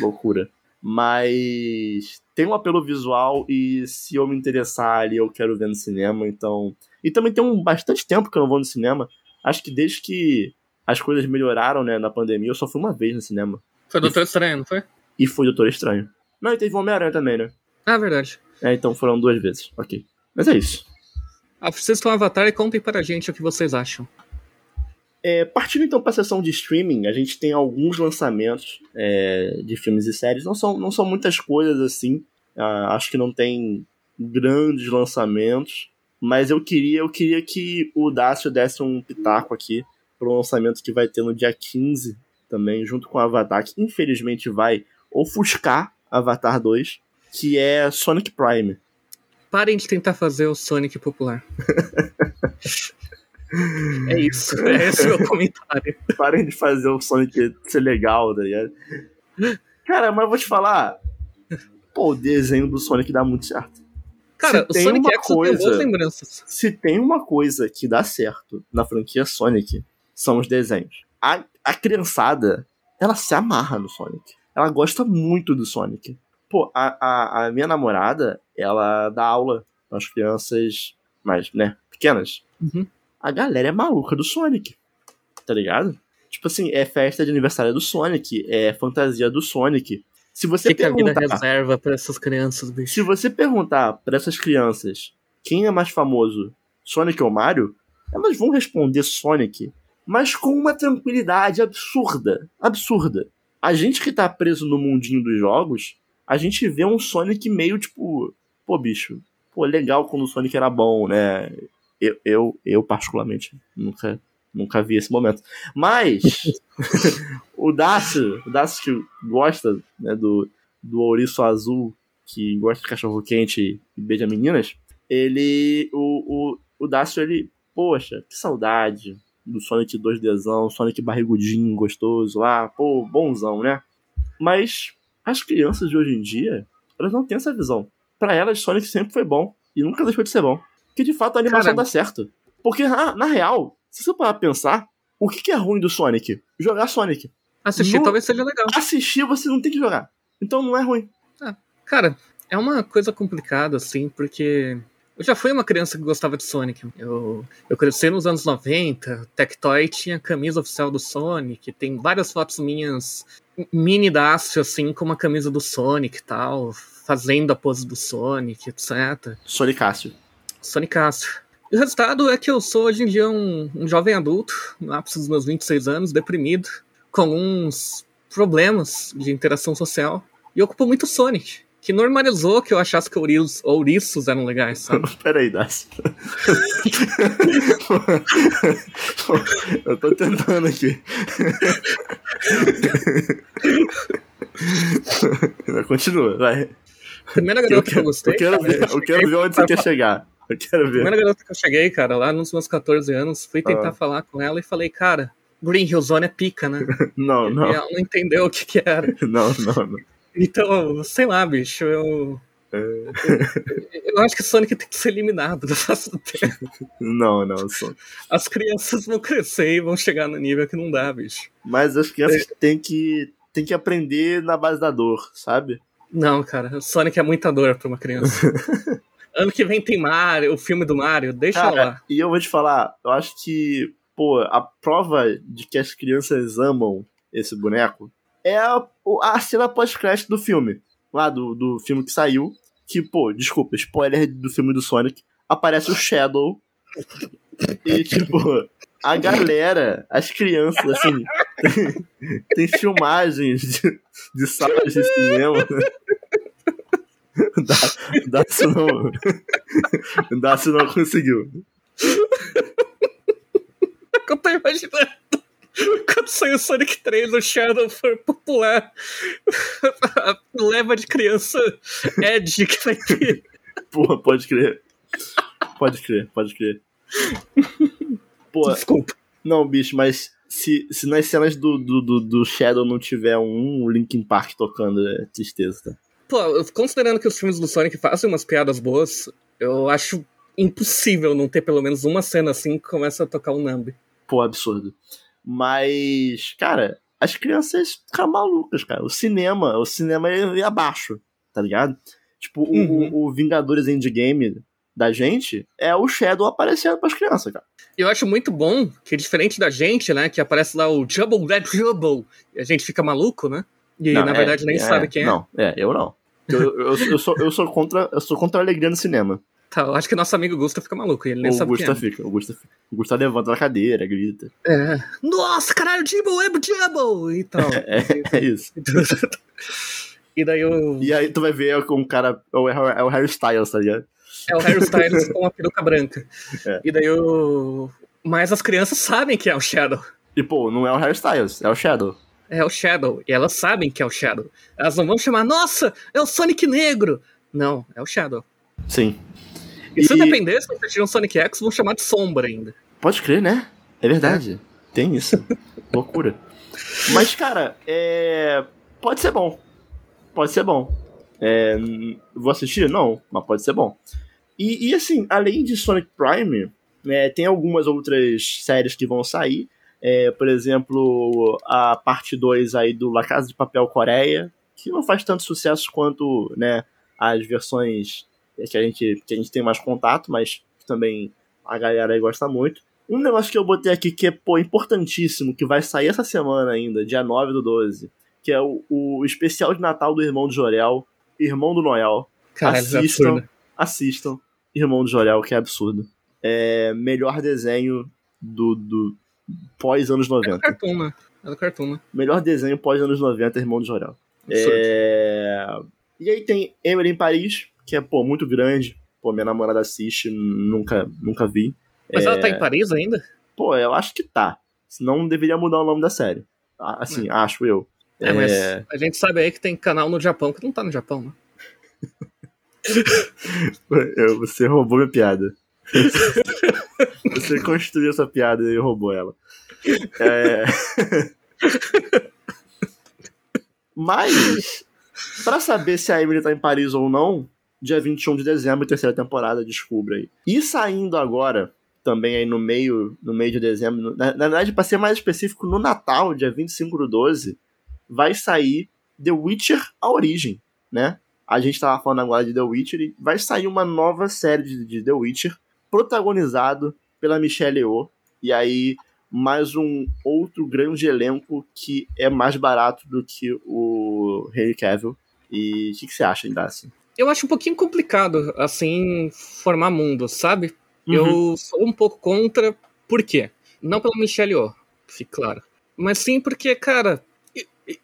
loucura. Mas tem um apelo visual e se eu me interessar ali, eu quero ver no cinema, então. E também tem um bastante tempo que eu não vou no cinema. Acho que desde que as coisas melhoraram, né, na pandemia, eu só fui uma vez no cinema. Foi Doutor e... Estranho, não foi? E foi Doutor Estranho. Não, e teve Homem-Aranha também, né? Ah, verdade. É, então foram duas vezes. Ok. Mas é isso. Assistam Avatar e contem para a gente o que vocês acham. É, partindo então para a sessão de streaming, a gente tem alguns lançamentos é, de filmes e séries. Não são, não são muitas coisas assim. Uh, acho que não tem grandes lançamentos. Mas eu queria, eu queria que o Dácio desse um pitaco aqui para o lançamento que vai ter no dia 15 também, junto com o Avatar, que infelizmente vai ofuscar Avatar 2, que é Sonic Prime. Parem de tentar fazer o Sonic popular. É isso, é esse o meu comentário. Parem de fazer o Sonic ser legal, tá ligado? Cara, mas eu vou te falar. Pô, o desenho do Sonic dá muito certo. Cara, se o Sonic X coisa, tem boas lembranças. Se tem uma coisa que dá certo na franquia Sonic, são os desenhos. A, a criançada, ela se amarra no Sonic. Ela gosta muito do Sonic. Pô, a, a, a minha namorada, ela dá aula para as crianças mais, né, pequenas. Uhum a galera é maluca do Sonic. Tá ligado? Tipo assim, é festa de aniversário do Sonic, é fantasia do Sonic. Se você que perguntar, que a vida reserva para essas crianças, bicho? Se você perguntar para essas crianças quem é mais famoso, Sonic ou Mario, elas vão responder Sonic, mas com uma tranquilidade absurda, absurda. A gente que tá preso no mundinho dos jogos, a gente vê um Sonic meio tipo, pô, bicho, pô, legal quando o Sonic era bom, né? eu, eu, eu particularmente nunca, nunca vi esse momento. Mas o Dácio, o Dácio que gosta né, do, do ouriço azul, que gosta de cachorro quente e beija meninas, ele. O, o, o Dácio, ele. Poxa, que saudade do Sonic 2Dzão, Sonic barrigudinho, gostoso lá, pô, bonzão, né? Mas as crianças de hoje em dia, elas não têm essa visão. Para elas, Sonic sempre foi bom e nunca deixou de ser bom que de fato a animação Caramba. dá certo. Porque, na, na, real, se você parar pensar, o que, que, é ruim do Sonic? Jogar Sonic. Assistir no... talvez seja legal. Assistir você não tem que jogar. Então não é ruim. Ah, cara, é uma coisa complicada, assim, porque eu já fui uma criança que gostava de Sonic. Eu, eu cresci nos anos 90, Tectoy tinha camisa oficial do Sonic, tem várias fotos minhas mini Dácio, assim, com uma camisa do Sonic e tal, fazendo a pose do Sonic, etc. Sonicácio. Sonicaço. O resultado é que eu sou hoje em dia um, um jovem adulto, no ápice dos meus 26 anos, deprimido, com alguns problemas de interação social, e ocupo muito Sonic, que normalizou que eu achasse que ouris, ouriços eram legais, sabe? Peraí, Dácio. eu tô tentando aqui. Continua, vai. Primeira garota eu que eu gostei. Eu quero ver, eu quero ver onde você quer chegar. Eu quero ver. Primeira garota que eu cheguei, cara, lá nos meus 14 anos, fui tentar ah. falar com ela e falei, cara, Green Hill Zone é pica, né? não, não. E ela não entendeu o que que era. não, não, não. Então, sei lá, bicho, eu. É. Eu acho que Sonic tem que ser eliminado da face do tempo. Não, não. Só... As crianças vão crescer e vão chegar no nível que não dá, bicho. Mas as crianças é. têm que, têm que aprender na base da dor, sabe? Não, cara, Sonic é muita dor pra uma criança. ano que vem tem Mario, o filme do Mario, deixa cara, lá. E eu vou te falar, eu acho que, pô, a prova de que as crianças amam esse boneco é a, a cena pós-crédito do filme. Lá do, do filme que saiu. Que, pô, desculpa, spoiler do filme do Sonic. Aparece o Shadow. E, tipo, a galera, as crianças, assim. Tem, filmagens de, de salas de cinema. Daço não. Daço não conseguiu. Eu tô imaginando. Quando saiu Sonic 3, o Shadow foi popular. A leva de criança Ed que vai ter. Porra, pode crer. Pode crer, pode crer. Pô, Desculpa. Não, bicho, mas se, se nas cenas do, do, do, do Shadow não tiver um Linkin Park tocando, é tristeza, tá? Pô, considerando que os filmes do Sonic fazem umas piadas boas, eu acho impossível não ter pelo menos uma cena assim que começa a tocar o um Nambi. Pô, absurdo. Mas, cara, as crianças ficam malucas, cara. O cinema, o cinema é abaixo, tá ligado? Tipo, uhum. o, o Vingadores Endgame da gente é o Shadow aparecendo pras crianças, cara. Eu acho muito bom que, diferente da gente, né, que aparece lá o Jubble That Jubble, e a gente fica maluco, né? E não, na é, verdade nem é, sabe quem é. Não, é, eu não. Eu, eu, eu, sou, eu, sou contra, eu sou contra a alegria no cinema. Tá, eu acho que nosso amigo Gusta fica maluco, ele nem o sabe Gusta quem é. fica, o Gusta fica. O Gusta levanta da cadeira, grita. É. Nossa, caralho, Jimbo, é Jimbo! E tal. É, é, isso. e daí o. E aí tu vai ver com um cara. É o, é o Harry Styles, tá ligado? É o Harry Styles com uma peruca branca. É. E daí o. Mas as crianças sabem que é o Shadow. E pô, não é o Harry Styles, é o Shadow. É o Shadow. E elas sabem que é o Shadow. Elas não vão chamar, nossa, é o Sonic Negro. Não, é o Shadow. Sim. E, se depender, se você tirar um Sonic X, vão chamar de Sombra ainda. Pode crer, né? É verdade. É. Tem isso. Loucura. Mas, cara, é... pode ser bom. Pode ser bom. É... Vou assistir? Não, mas pode ser bom. E, e assim, além de Sonic Prime, né, tem algumas outras séries que vão sair. É, por exemplo, a parte 2 aí do La Casa de Papel Coreia, que não faz tanto sucesso quanto né, as versões que a gente, que a gente tem mais contato, mas também a galera aí gosta muito. Um negócio que eu botei aqui que é pô, importantíssimo, que vai sair essa semana ainda, dia 9 do 12, que é o, o especial de Natal do Irmão do Jorel, Irmão do Noel. Cara, assistam, é assistam Irmão do Jorel, que é absurdo. É melhor desenho do, do pós anos 90. É do Cartoon, né? É do Cartoon, né? Melhor desenho pós anos 90, Irmão do Jorel. É... E aí tem Emily em Paris, que é, pô, muito grande. Pô, minha namorada assiste, nunca, nunca vi. Mas é... ela tá em Paris ainda? Pô, eu acho que tá. Senão deveria mudar o nome da série. Assim, é. acho eu. É, mas é. a gente sabe aí que tem canal no Japão que não tá no Japão, né? eu, você roubou minha piada. você construiu essa piada e roubou ela. É... Mas, para saber se a Emily tá em Paris ou não, dia 21 de dezembro, terceira temporada, descubra aí. E saindo agora, também aí no meio, no meio de dezembro, na, na verdade, para ser mais específico, no Natal, dia 25 do 12, vai sair The Witcher A Origem, né? A gente tava falando agora de The Witcher e vai sair uma nova série de, de The Witcher, protagonizado pela Michelle Yeoh, e aí mais um outro grande elenco que é mais barato do que o Henry Cavill. E o que, que, você acha, Indace? Eu acho um pouquinho complicado, assim, formar mundo, sabe? Uhum. Eu sou um pouco contra, por quê? Não pela Michelle Yeoh, fique claro. Mas sim porque, cara,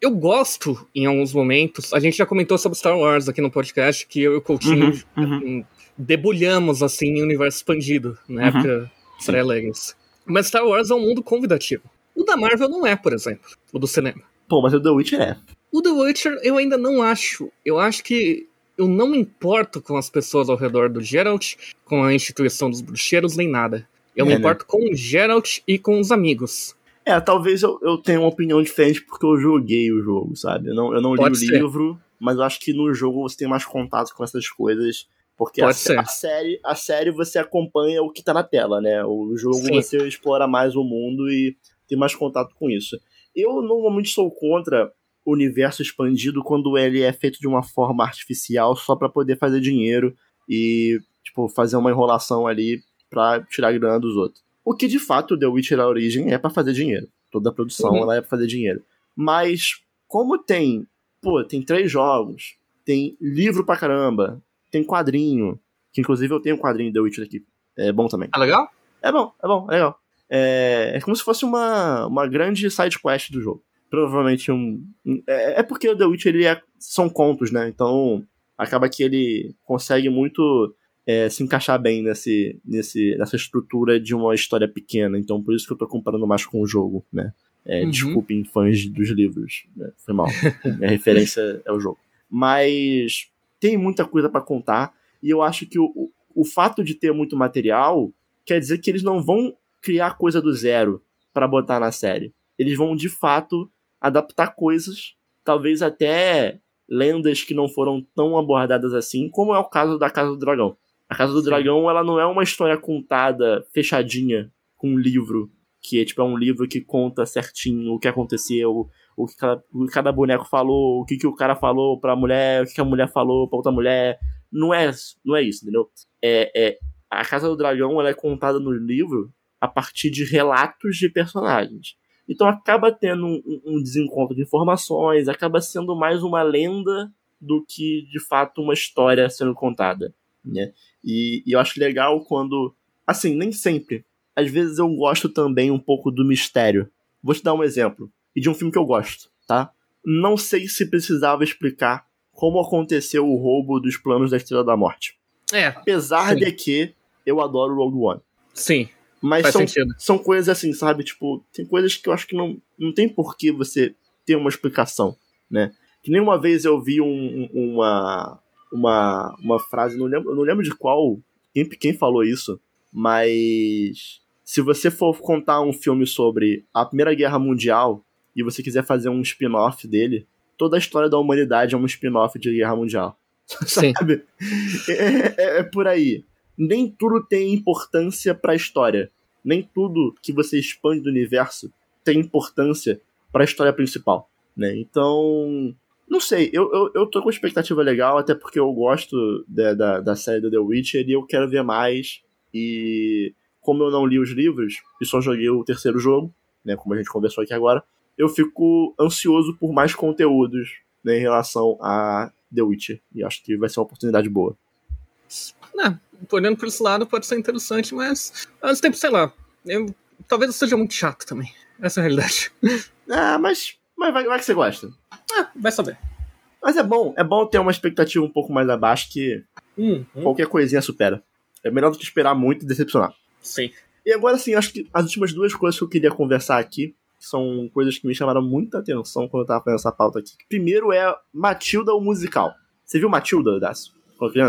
eu gosto em alguns momentos. A gente já comentou sobre Star Wars aqui no podcast, que eu e o Coutinho uhum, uhum. debulhamos assim em universo expandido na uhum. época pré-Legacy. Mas Star Wars é um mundo convidativo. O da Marvel não é, por exemplo, o do cinema. Pô, mas o The Witcher é. O The Witcher eu ainda não acho. Eu acho que eu não me importo com as pessoas ao redor do Geralt, com a instituição dos bruxeiros, nem nada. Eu é, me né? importo com o Geralt e com os amigos. É, talvez eu, eu tenha uma opinião diferente porque eu joguei o jogo, sabe? Eu não, eu não li o livro, mas eu acho que no jogo você tem mais contato com essas coisas. Porque a, a, série, a série você acompanha o que tá na tela, né? O jogo Sim. você explora mais o mundo e tem mais contato com isso. Eu normalmente sou contra universo expandido quando ele é feito de uma forma artificial só para poder fazer dinheiro e, tipo, fazer uma enrolação ali pra tirar grana dos outros. O que de fato The Witcher a origem é para fazer dinheiro. Toda a produção uhum. ela é pra fazer dinheiro. Mas, como tem, pô, tem três jogos, tem livro pra caramba, tem quadrinho, que inclusive eu tenho um quadrinho The Witcher aqui. É bom também. É legal? É bom, é bom, é legal. É, é como se fosse uma, uma grande side quest do jogo. Provavelmente um. é, é, porque o The Witcher ele é, são contos, né? Então acaba que ele consegue muito é, se encaixar bem nesse, nesse, nessa estrutura de uma história pequena. Então, por isso que eu tô comparando mais com o jogo, né? É, uhum. Desculpem, fãs dos livros. Né? Foi mal. Minha referência é o jogo. Mas tem muita coisa para contar. E eu acho que o, o, o, fato de ter muito material quer dizer que eles não vão criar coisa do zero para botar na série. Eles vão, de fato, adaptar coisas, talvez até lendas que não foram tão abordadas assim, como é o caso da Casa do Dragão. A Casa do Sim. Dragão, ela não é uma história contada fechadinha com um livro, que é tipo é um livro que conta certinho o que aconteceu, o que cada, o que cada boneco falou, o que, que o cara falou pra mulher, o que, que a mulher falou pra outra mulher. Não é, não é isso, entendeu? É, é, a Casa do Dragão ela é contada no livro a partir de relatos de personagens. Então acaba tendo um, um desencontro de informações, acaba sendo mais uma lenda do que de fato uma história sendo contada. Né? E, e eu acho legal quando. Assim, nem sempre. Às vezes eu gosto também um pouco do mistério. Vou te dar um exemplo. E de um filme que eu gosto, tá? Não sei se precisava explicar como aconteceu o roubo dos planos da Estrela da Morte. É. Apesar sim. de que eu adoro Rogue One. Sim. Mas são, são coisas assim, sabe? Tipo, tem coisas que eu acho que não, não tem por que você ter uma explicação, né? Que nem uma vez eu vi um, uma, uma, uma frase, não lembro, não lembro de qual, quem, quem falou isso, mas se você for contar um filme sobre a Primeira Guerra Mundial e você quiser fazer um spin-off dele, toda a história da humanidade é um spin-off de Guerra Mundial. Sim. Sabe? É, é, é, por aí. Nem tudo tem importância para a história. Nem tudo que você expande do universo tem importância para a história principal. Né? Então, não sei, eu, eu, eu tô com expectativa legal, até porque eu gosto da, da, da série do The Witcher e eu quero ver mais. E como eu não li os livros e só joguei o terceiro jogo, né, como a gente conversou aqui agora, eu fico ansioso por mais conteúdos né, em relação a The Witcher. E acho que vai ser uma oportunidade boa. Não, olhando por esse lado pode ser interessante, mas ao mesmo tempo, sei lá, eu, talvez eu seja muito chato também. Essa é a realidade. Ah, mas, mas vai, vai que você gosta. Ah, vai saber. Mas é bom, é bom ter uma expectativa um pouco mais abaixo que hum, hum. qualquer coisinha supera. É melhor do que esperar muito e decepcionar. Sim. E agora sim, acho que as últimas duas coisas que eu queria conversar aqui são coisas que me chamaram muita atenção quando eu tava fazendo essa pauta aqui. Primeiro é Matilda, o musical. Você viu Matilda, Dácio?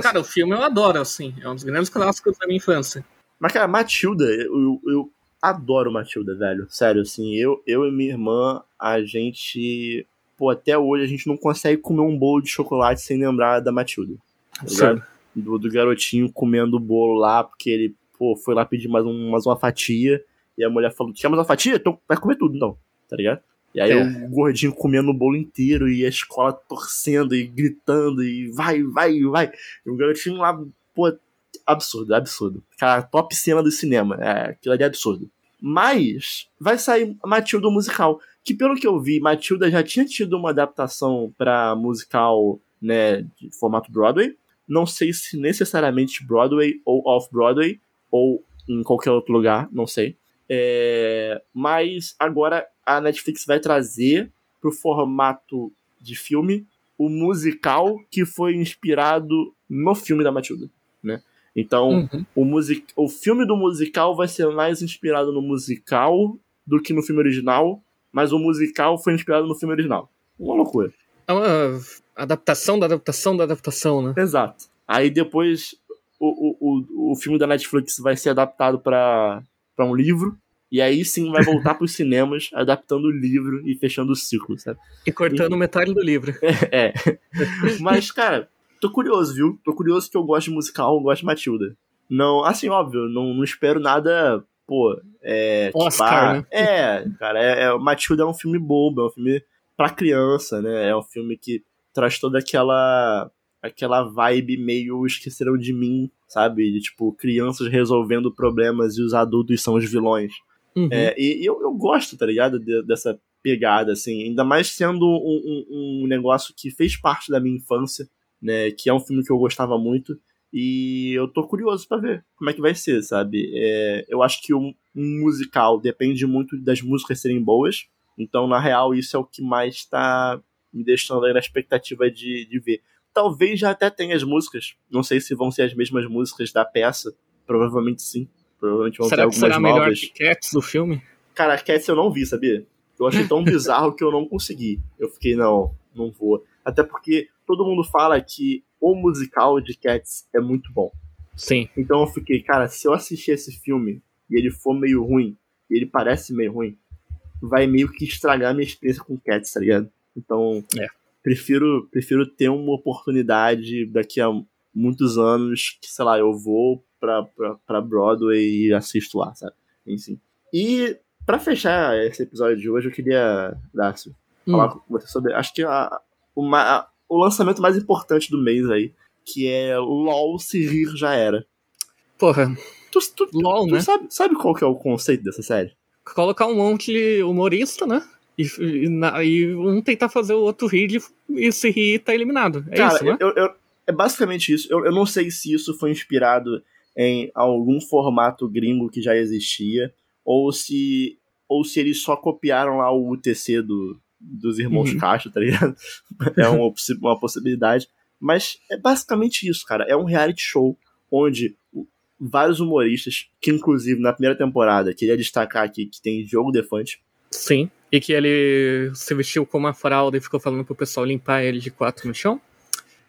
Cara, o filme eu adoro, assim. É um dos grandes clássicos da minha infância. Mas, cara, Matilda, eu, eu adoro Matilda, velho. Sério, assim, eu, eu e minha irmã, a gente pô, até hoje a gente não consegue comer um bolo de chocolate sem lembrar da Matilda. Tá do, do, garotinho comendo o bolo lá, porque ele, pô, foi lá pedir mais, um, mais uma fatia. E a mulher falou: Quer mais uma fatia? Então vai comer tudo, então. Tá ligado? E aí é. o gordinho comendo o bolo inteiro e a escola torcendo e gritando e vai, vai, vai. E o garotinho lá, pô, absurdo, absurdo. Cara, top cena do cinema. É, aquilo ali é absurdo. Mas vai sair Matilda musical que pelo que eu vi, Matilda já tinha tido uma adaptação para musical, né, de formato Broadway. Não sei se necessariamente Broadway ou off-Broadway, ou em qualquer outro lugar, não sei. É, mas agora a Netflix vai trazer pro formato de filme o musical que foi inspirado no filme da Matilda, né? Então, uhum. o, music, o filme do musical vai ser mais inspirado no musical do que no filme original, mas o musical foi inspirado no filme original. Uma loucura. É uma adaptação da adaptação da adaptação, né? Exato. Aí depois o, o, o, o filme da Netflix vai ser adaptado para um livro. E aí sim vai voltar para os cinemas, adaptando o livro e fechando o ciclo, sabe? E cortando e... metade do livro. É, é. Mas, cara, tô curioso, viu? Tô curioso que eu gosto de musical, eu gosto de Matilda. Não, assim, óbvio, não, não espero nada, pô, é. Oscar, tipo, né? É, cara, é, é, Matilda é um filme bobo, é um filme pra criança, né? É um filme que traz toda aquela aquela vibe meio esqueceram de mim, sabe? De tipo, crianças resolvendo problemas e os adultos são os vilões. Uhum. É, e, e eu, eu gosto, tá ligado? De, dessa pegada, assim. Ainda mais sendo um, um, um, negócio que fez parte da minha infância, né? Que é um filme que eu gostava muito. E eu tô curioso para ver como é que vai ser, sabe? É, eu acho que um, um musical depende muito das músicas serem boas. Então, na real, isso é o que mais tá me deixando aí na expectativa de, de ver. Talvez já até tenha as músicas. Não sei se vão ser as mesmas músicas da peça. Provavelmente sim. Provavelmente vão será ter algumas será novas. melhor que Cats do filme? Cara, Cats eu não vi, sabia? Eu achei tão bizarro que eu não consegui. Eu fiquei, não, não vou. Até porque todo mundo fala que o musical de Cats é muito bom. Sim. Então eu fiquei, cara, se eu assistir esse filme e ele for meio ruim, e ele parece meio ruim, vai meio que estragar a minha experiência com Cats, tá ligado? Então, é. prefiro, prefiro ter uma oportunidade daqui a muitos anos que, sei lá, eu vou pra, pra, pra Broadway e assisto lá, sabe? Enfim. E para fechar esse episódio de hoje, eu queria, Dácio, hum. falar com você sobre. Acho que a, uma, a, o lançamento mais importante do mês aí, que é LOL se rir já era. Porra. Tu, tu, LOL, tu, né? sabe, sabe qual que é o conceito dessa série? Colocar um monte de humorista, né? E, e, e, um tentar fazer o outro rir e se rir tá eliminado. É Cara, isso, né? Eu, eu, é basicamente isso. Eu, eu não sei se isso foi inspirado em algum formato gringo que já existia, ou se, ou se eles só copiaram lá o UTC do, dos irmãos uhum. Castro, tá ligado? É uma, uma possibilidade. Mas é basicamente isso, cara. É um reality show onde vários humoristas, que inclusive na primeira temporada, queria destacar aqui que tem Diogo Defante. Sim, e que ele se vestiu como uma fralda e ficou falando pro pessoal limpar ele de quatro no chão.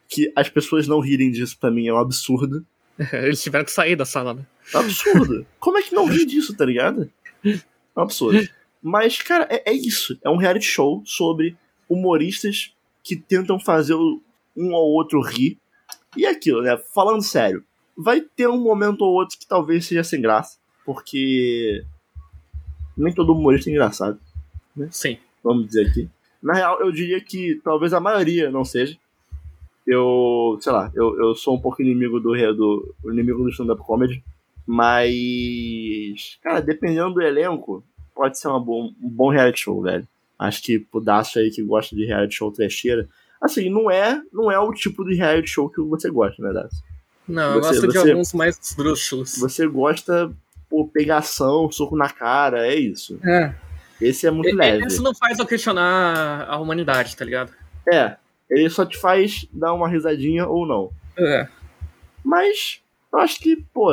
Que as pessoas não rirem disso pra mim é um absurdo. Eles tiveram que sair da sala, né? Absurdo. Como é que não ri disso, tá ligado? É um absurdo. Mas, cara, é, é, isso. É um reality show sobre humoristas que tentam fazer um ou outro rir. E é aquilo, né? Falando sério, vai ter um momento ou outro que talvez seja sem graça. Porque nem todo humorista é engraçado. Né? Sim. Vamos dizer aqui. Na real, eu diria que talvez a maioria não seja. Eu, sei lá, eu, eu sou um pouco inimigo do, do inimigo do stand-up comedy. Mas, cara, dependendo do elenco, pode ser uma bom, um bom reality show, velho. Acho que pro Daço aí que gosta de reality show trecheira, assim, não é, não é o tipo de reality show que você gosta, né, Daço? Não, você, eu gosto de alguns mais esdrúxulos. Você gosta, por pegação, soco na cara, é isso. É. Esse é muito e, leve. Isso não faz eu questionar a humanidade, tá ligado? É. Ele só te faz dar uma risadinha ou não. É. Mas, eu acho que, pô,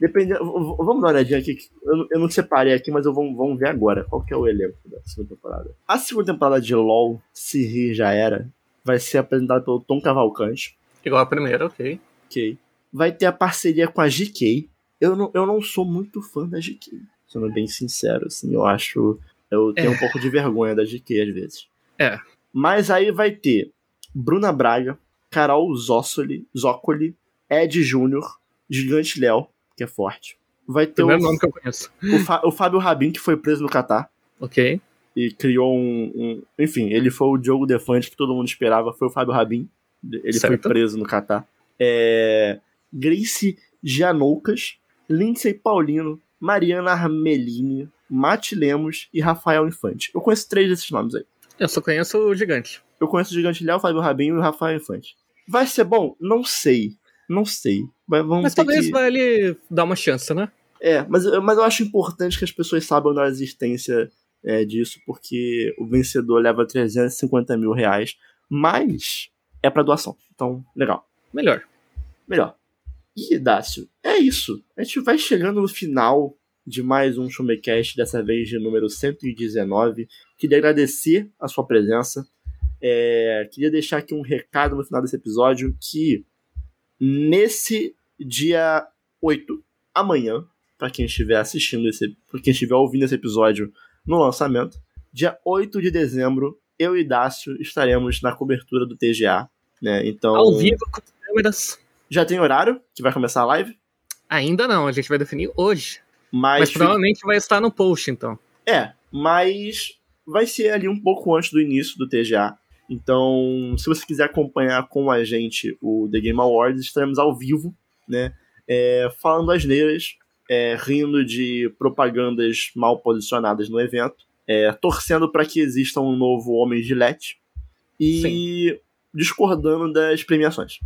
dependendo. Vamos dar uma olhadinha aqui. Eu, eu não separei aqui, mas eu vamos, vamos ver agora qual que é o elenco da segunda temporada. A segunda temporada de LOL, se rir já era, vai ser apresentada pelo Tom Cavalcante. Igual a primeira, ok. Ok. Vai ter a parceria com a GK. Eu não, eu não sou muito fã da GK, sendo bem sincero, assim. Eu acho. Eu tenho é. um pouco de vergonha da GK às vezes. É. Mas aí vai ter Bruna Braga, Carol Zossoli, Zócoli, Ed Júnior, Gigante Léo, que é forte. Vai ter Primeiro o, nome que eu conheço. O, o Fábio Rabin, que foi preso no Catar. Ok. E criou um, um, Enfim, ele foi o Diogo Defante que todo mundo esperava, foi o Fábio Rabin. Ele certo. foi preso no Catar. É, Grace Gianoucas, Lindsay Paulino, Mariana Armelini, Mati Lemos e Rafael Infante. Eu conheço três desses nomes aí. Eu só conheço o Gigante. Eu conheço o Gigante Léo, o Fábio Rabin e o Rafael Infante. Vai ser bom? Não sei. Não sei. Mas, vamos mas talvez que... vale dar uma chance, né? É, mas, mas eu acho importante que as pessoas saibam da existência é, disso, porque o vencedor leva 350 mil reais, mas é para doação. Então, legal. Melhor. Melhor. E, Dácio, é isso. A gente vai chegando no final de mais um Showmecast, dessa vez de número 119. Queria agradecer a sua presença. É, queria deixar aqui um recado no final desse episódio que nesse dia 8, amanhã, para quem estiver assistindo esse, para quem estiver ouvindo esse episódio no lançamento, dia 8 de dezembro, eu e Dácio estaremos na cobertura do TGA, né? Então, ao vivo com câmeras. Já tem horário que vai começar a live? Ainda não, a gente vai definir hoje. Mas, mas provavelmente vai estar no post, então. É, mas vai ser ali um pouco antes do início do TGA. Então, se você quiser acompanhar com a gente o The Game Awards, estaremos ao vivo, né? É, falando asneiras, é, rindo de propagandas mal posicionadas no evento, é, torcendo para que exista um novo Homem Gillette e Sim. discordando das premiações.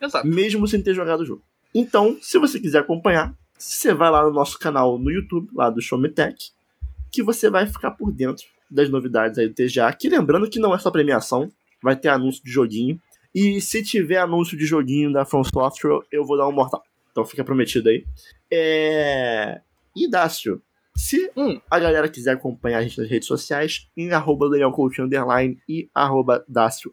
Exato. Mesmo sem ter jogado o jogo. Então, se você quiser acompanhar, você vai lá no nosso canal no YouTube, lá do Show Me Tech, que você vai ficar por dentro das novidades aí do TGA. Que lembrando que não é só premiação, vai ter anúncio de joguinho. E se tiver anúncio de joguinho da From Software, eu vou dar um mortal. Então fica prometido aí. É... E Dácio, se hum. a galera quiser acompanhar a gente nas redes sociais, em arroba Underline e arroba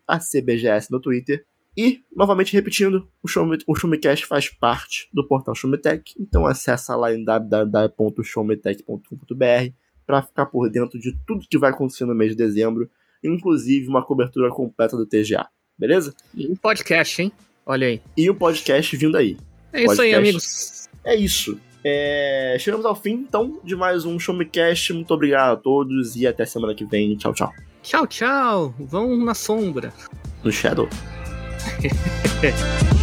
ACBGS no Twitter. E, novamente repetindo, o, Show, o Showmecast faz parte do portal Showmetech, então acessa lá em www.showmetech.com.br para ficar por dentro de tudo que vai acontecer no mês de dezembro, inclusive uma cobertura completa do TGA, beleza? E um podcast, hein? Olha aí. E um podcast vindo aí. É isso aí, amigos. É isso. É... Chegamos ao fim, então, de mais um Showmecast. Muito obrigado a todos e até semana que vem. Tchau, tchau. Tchau, tchau. Vão na sombra. No Shadow.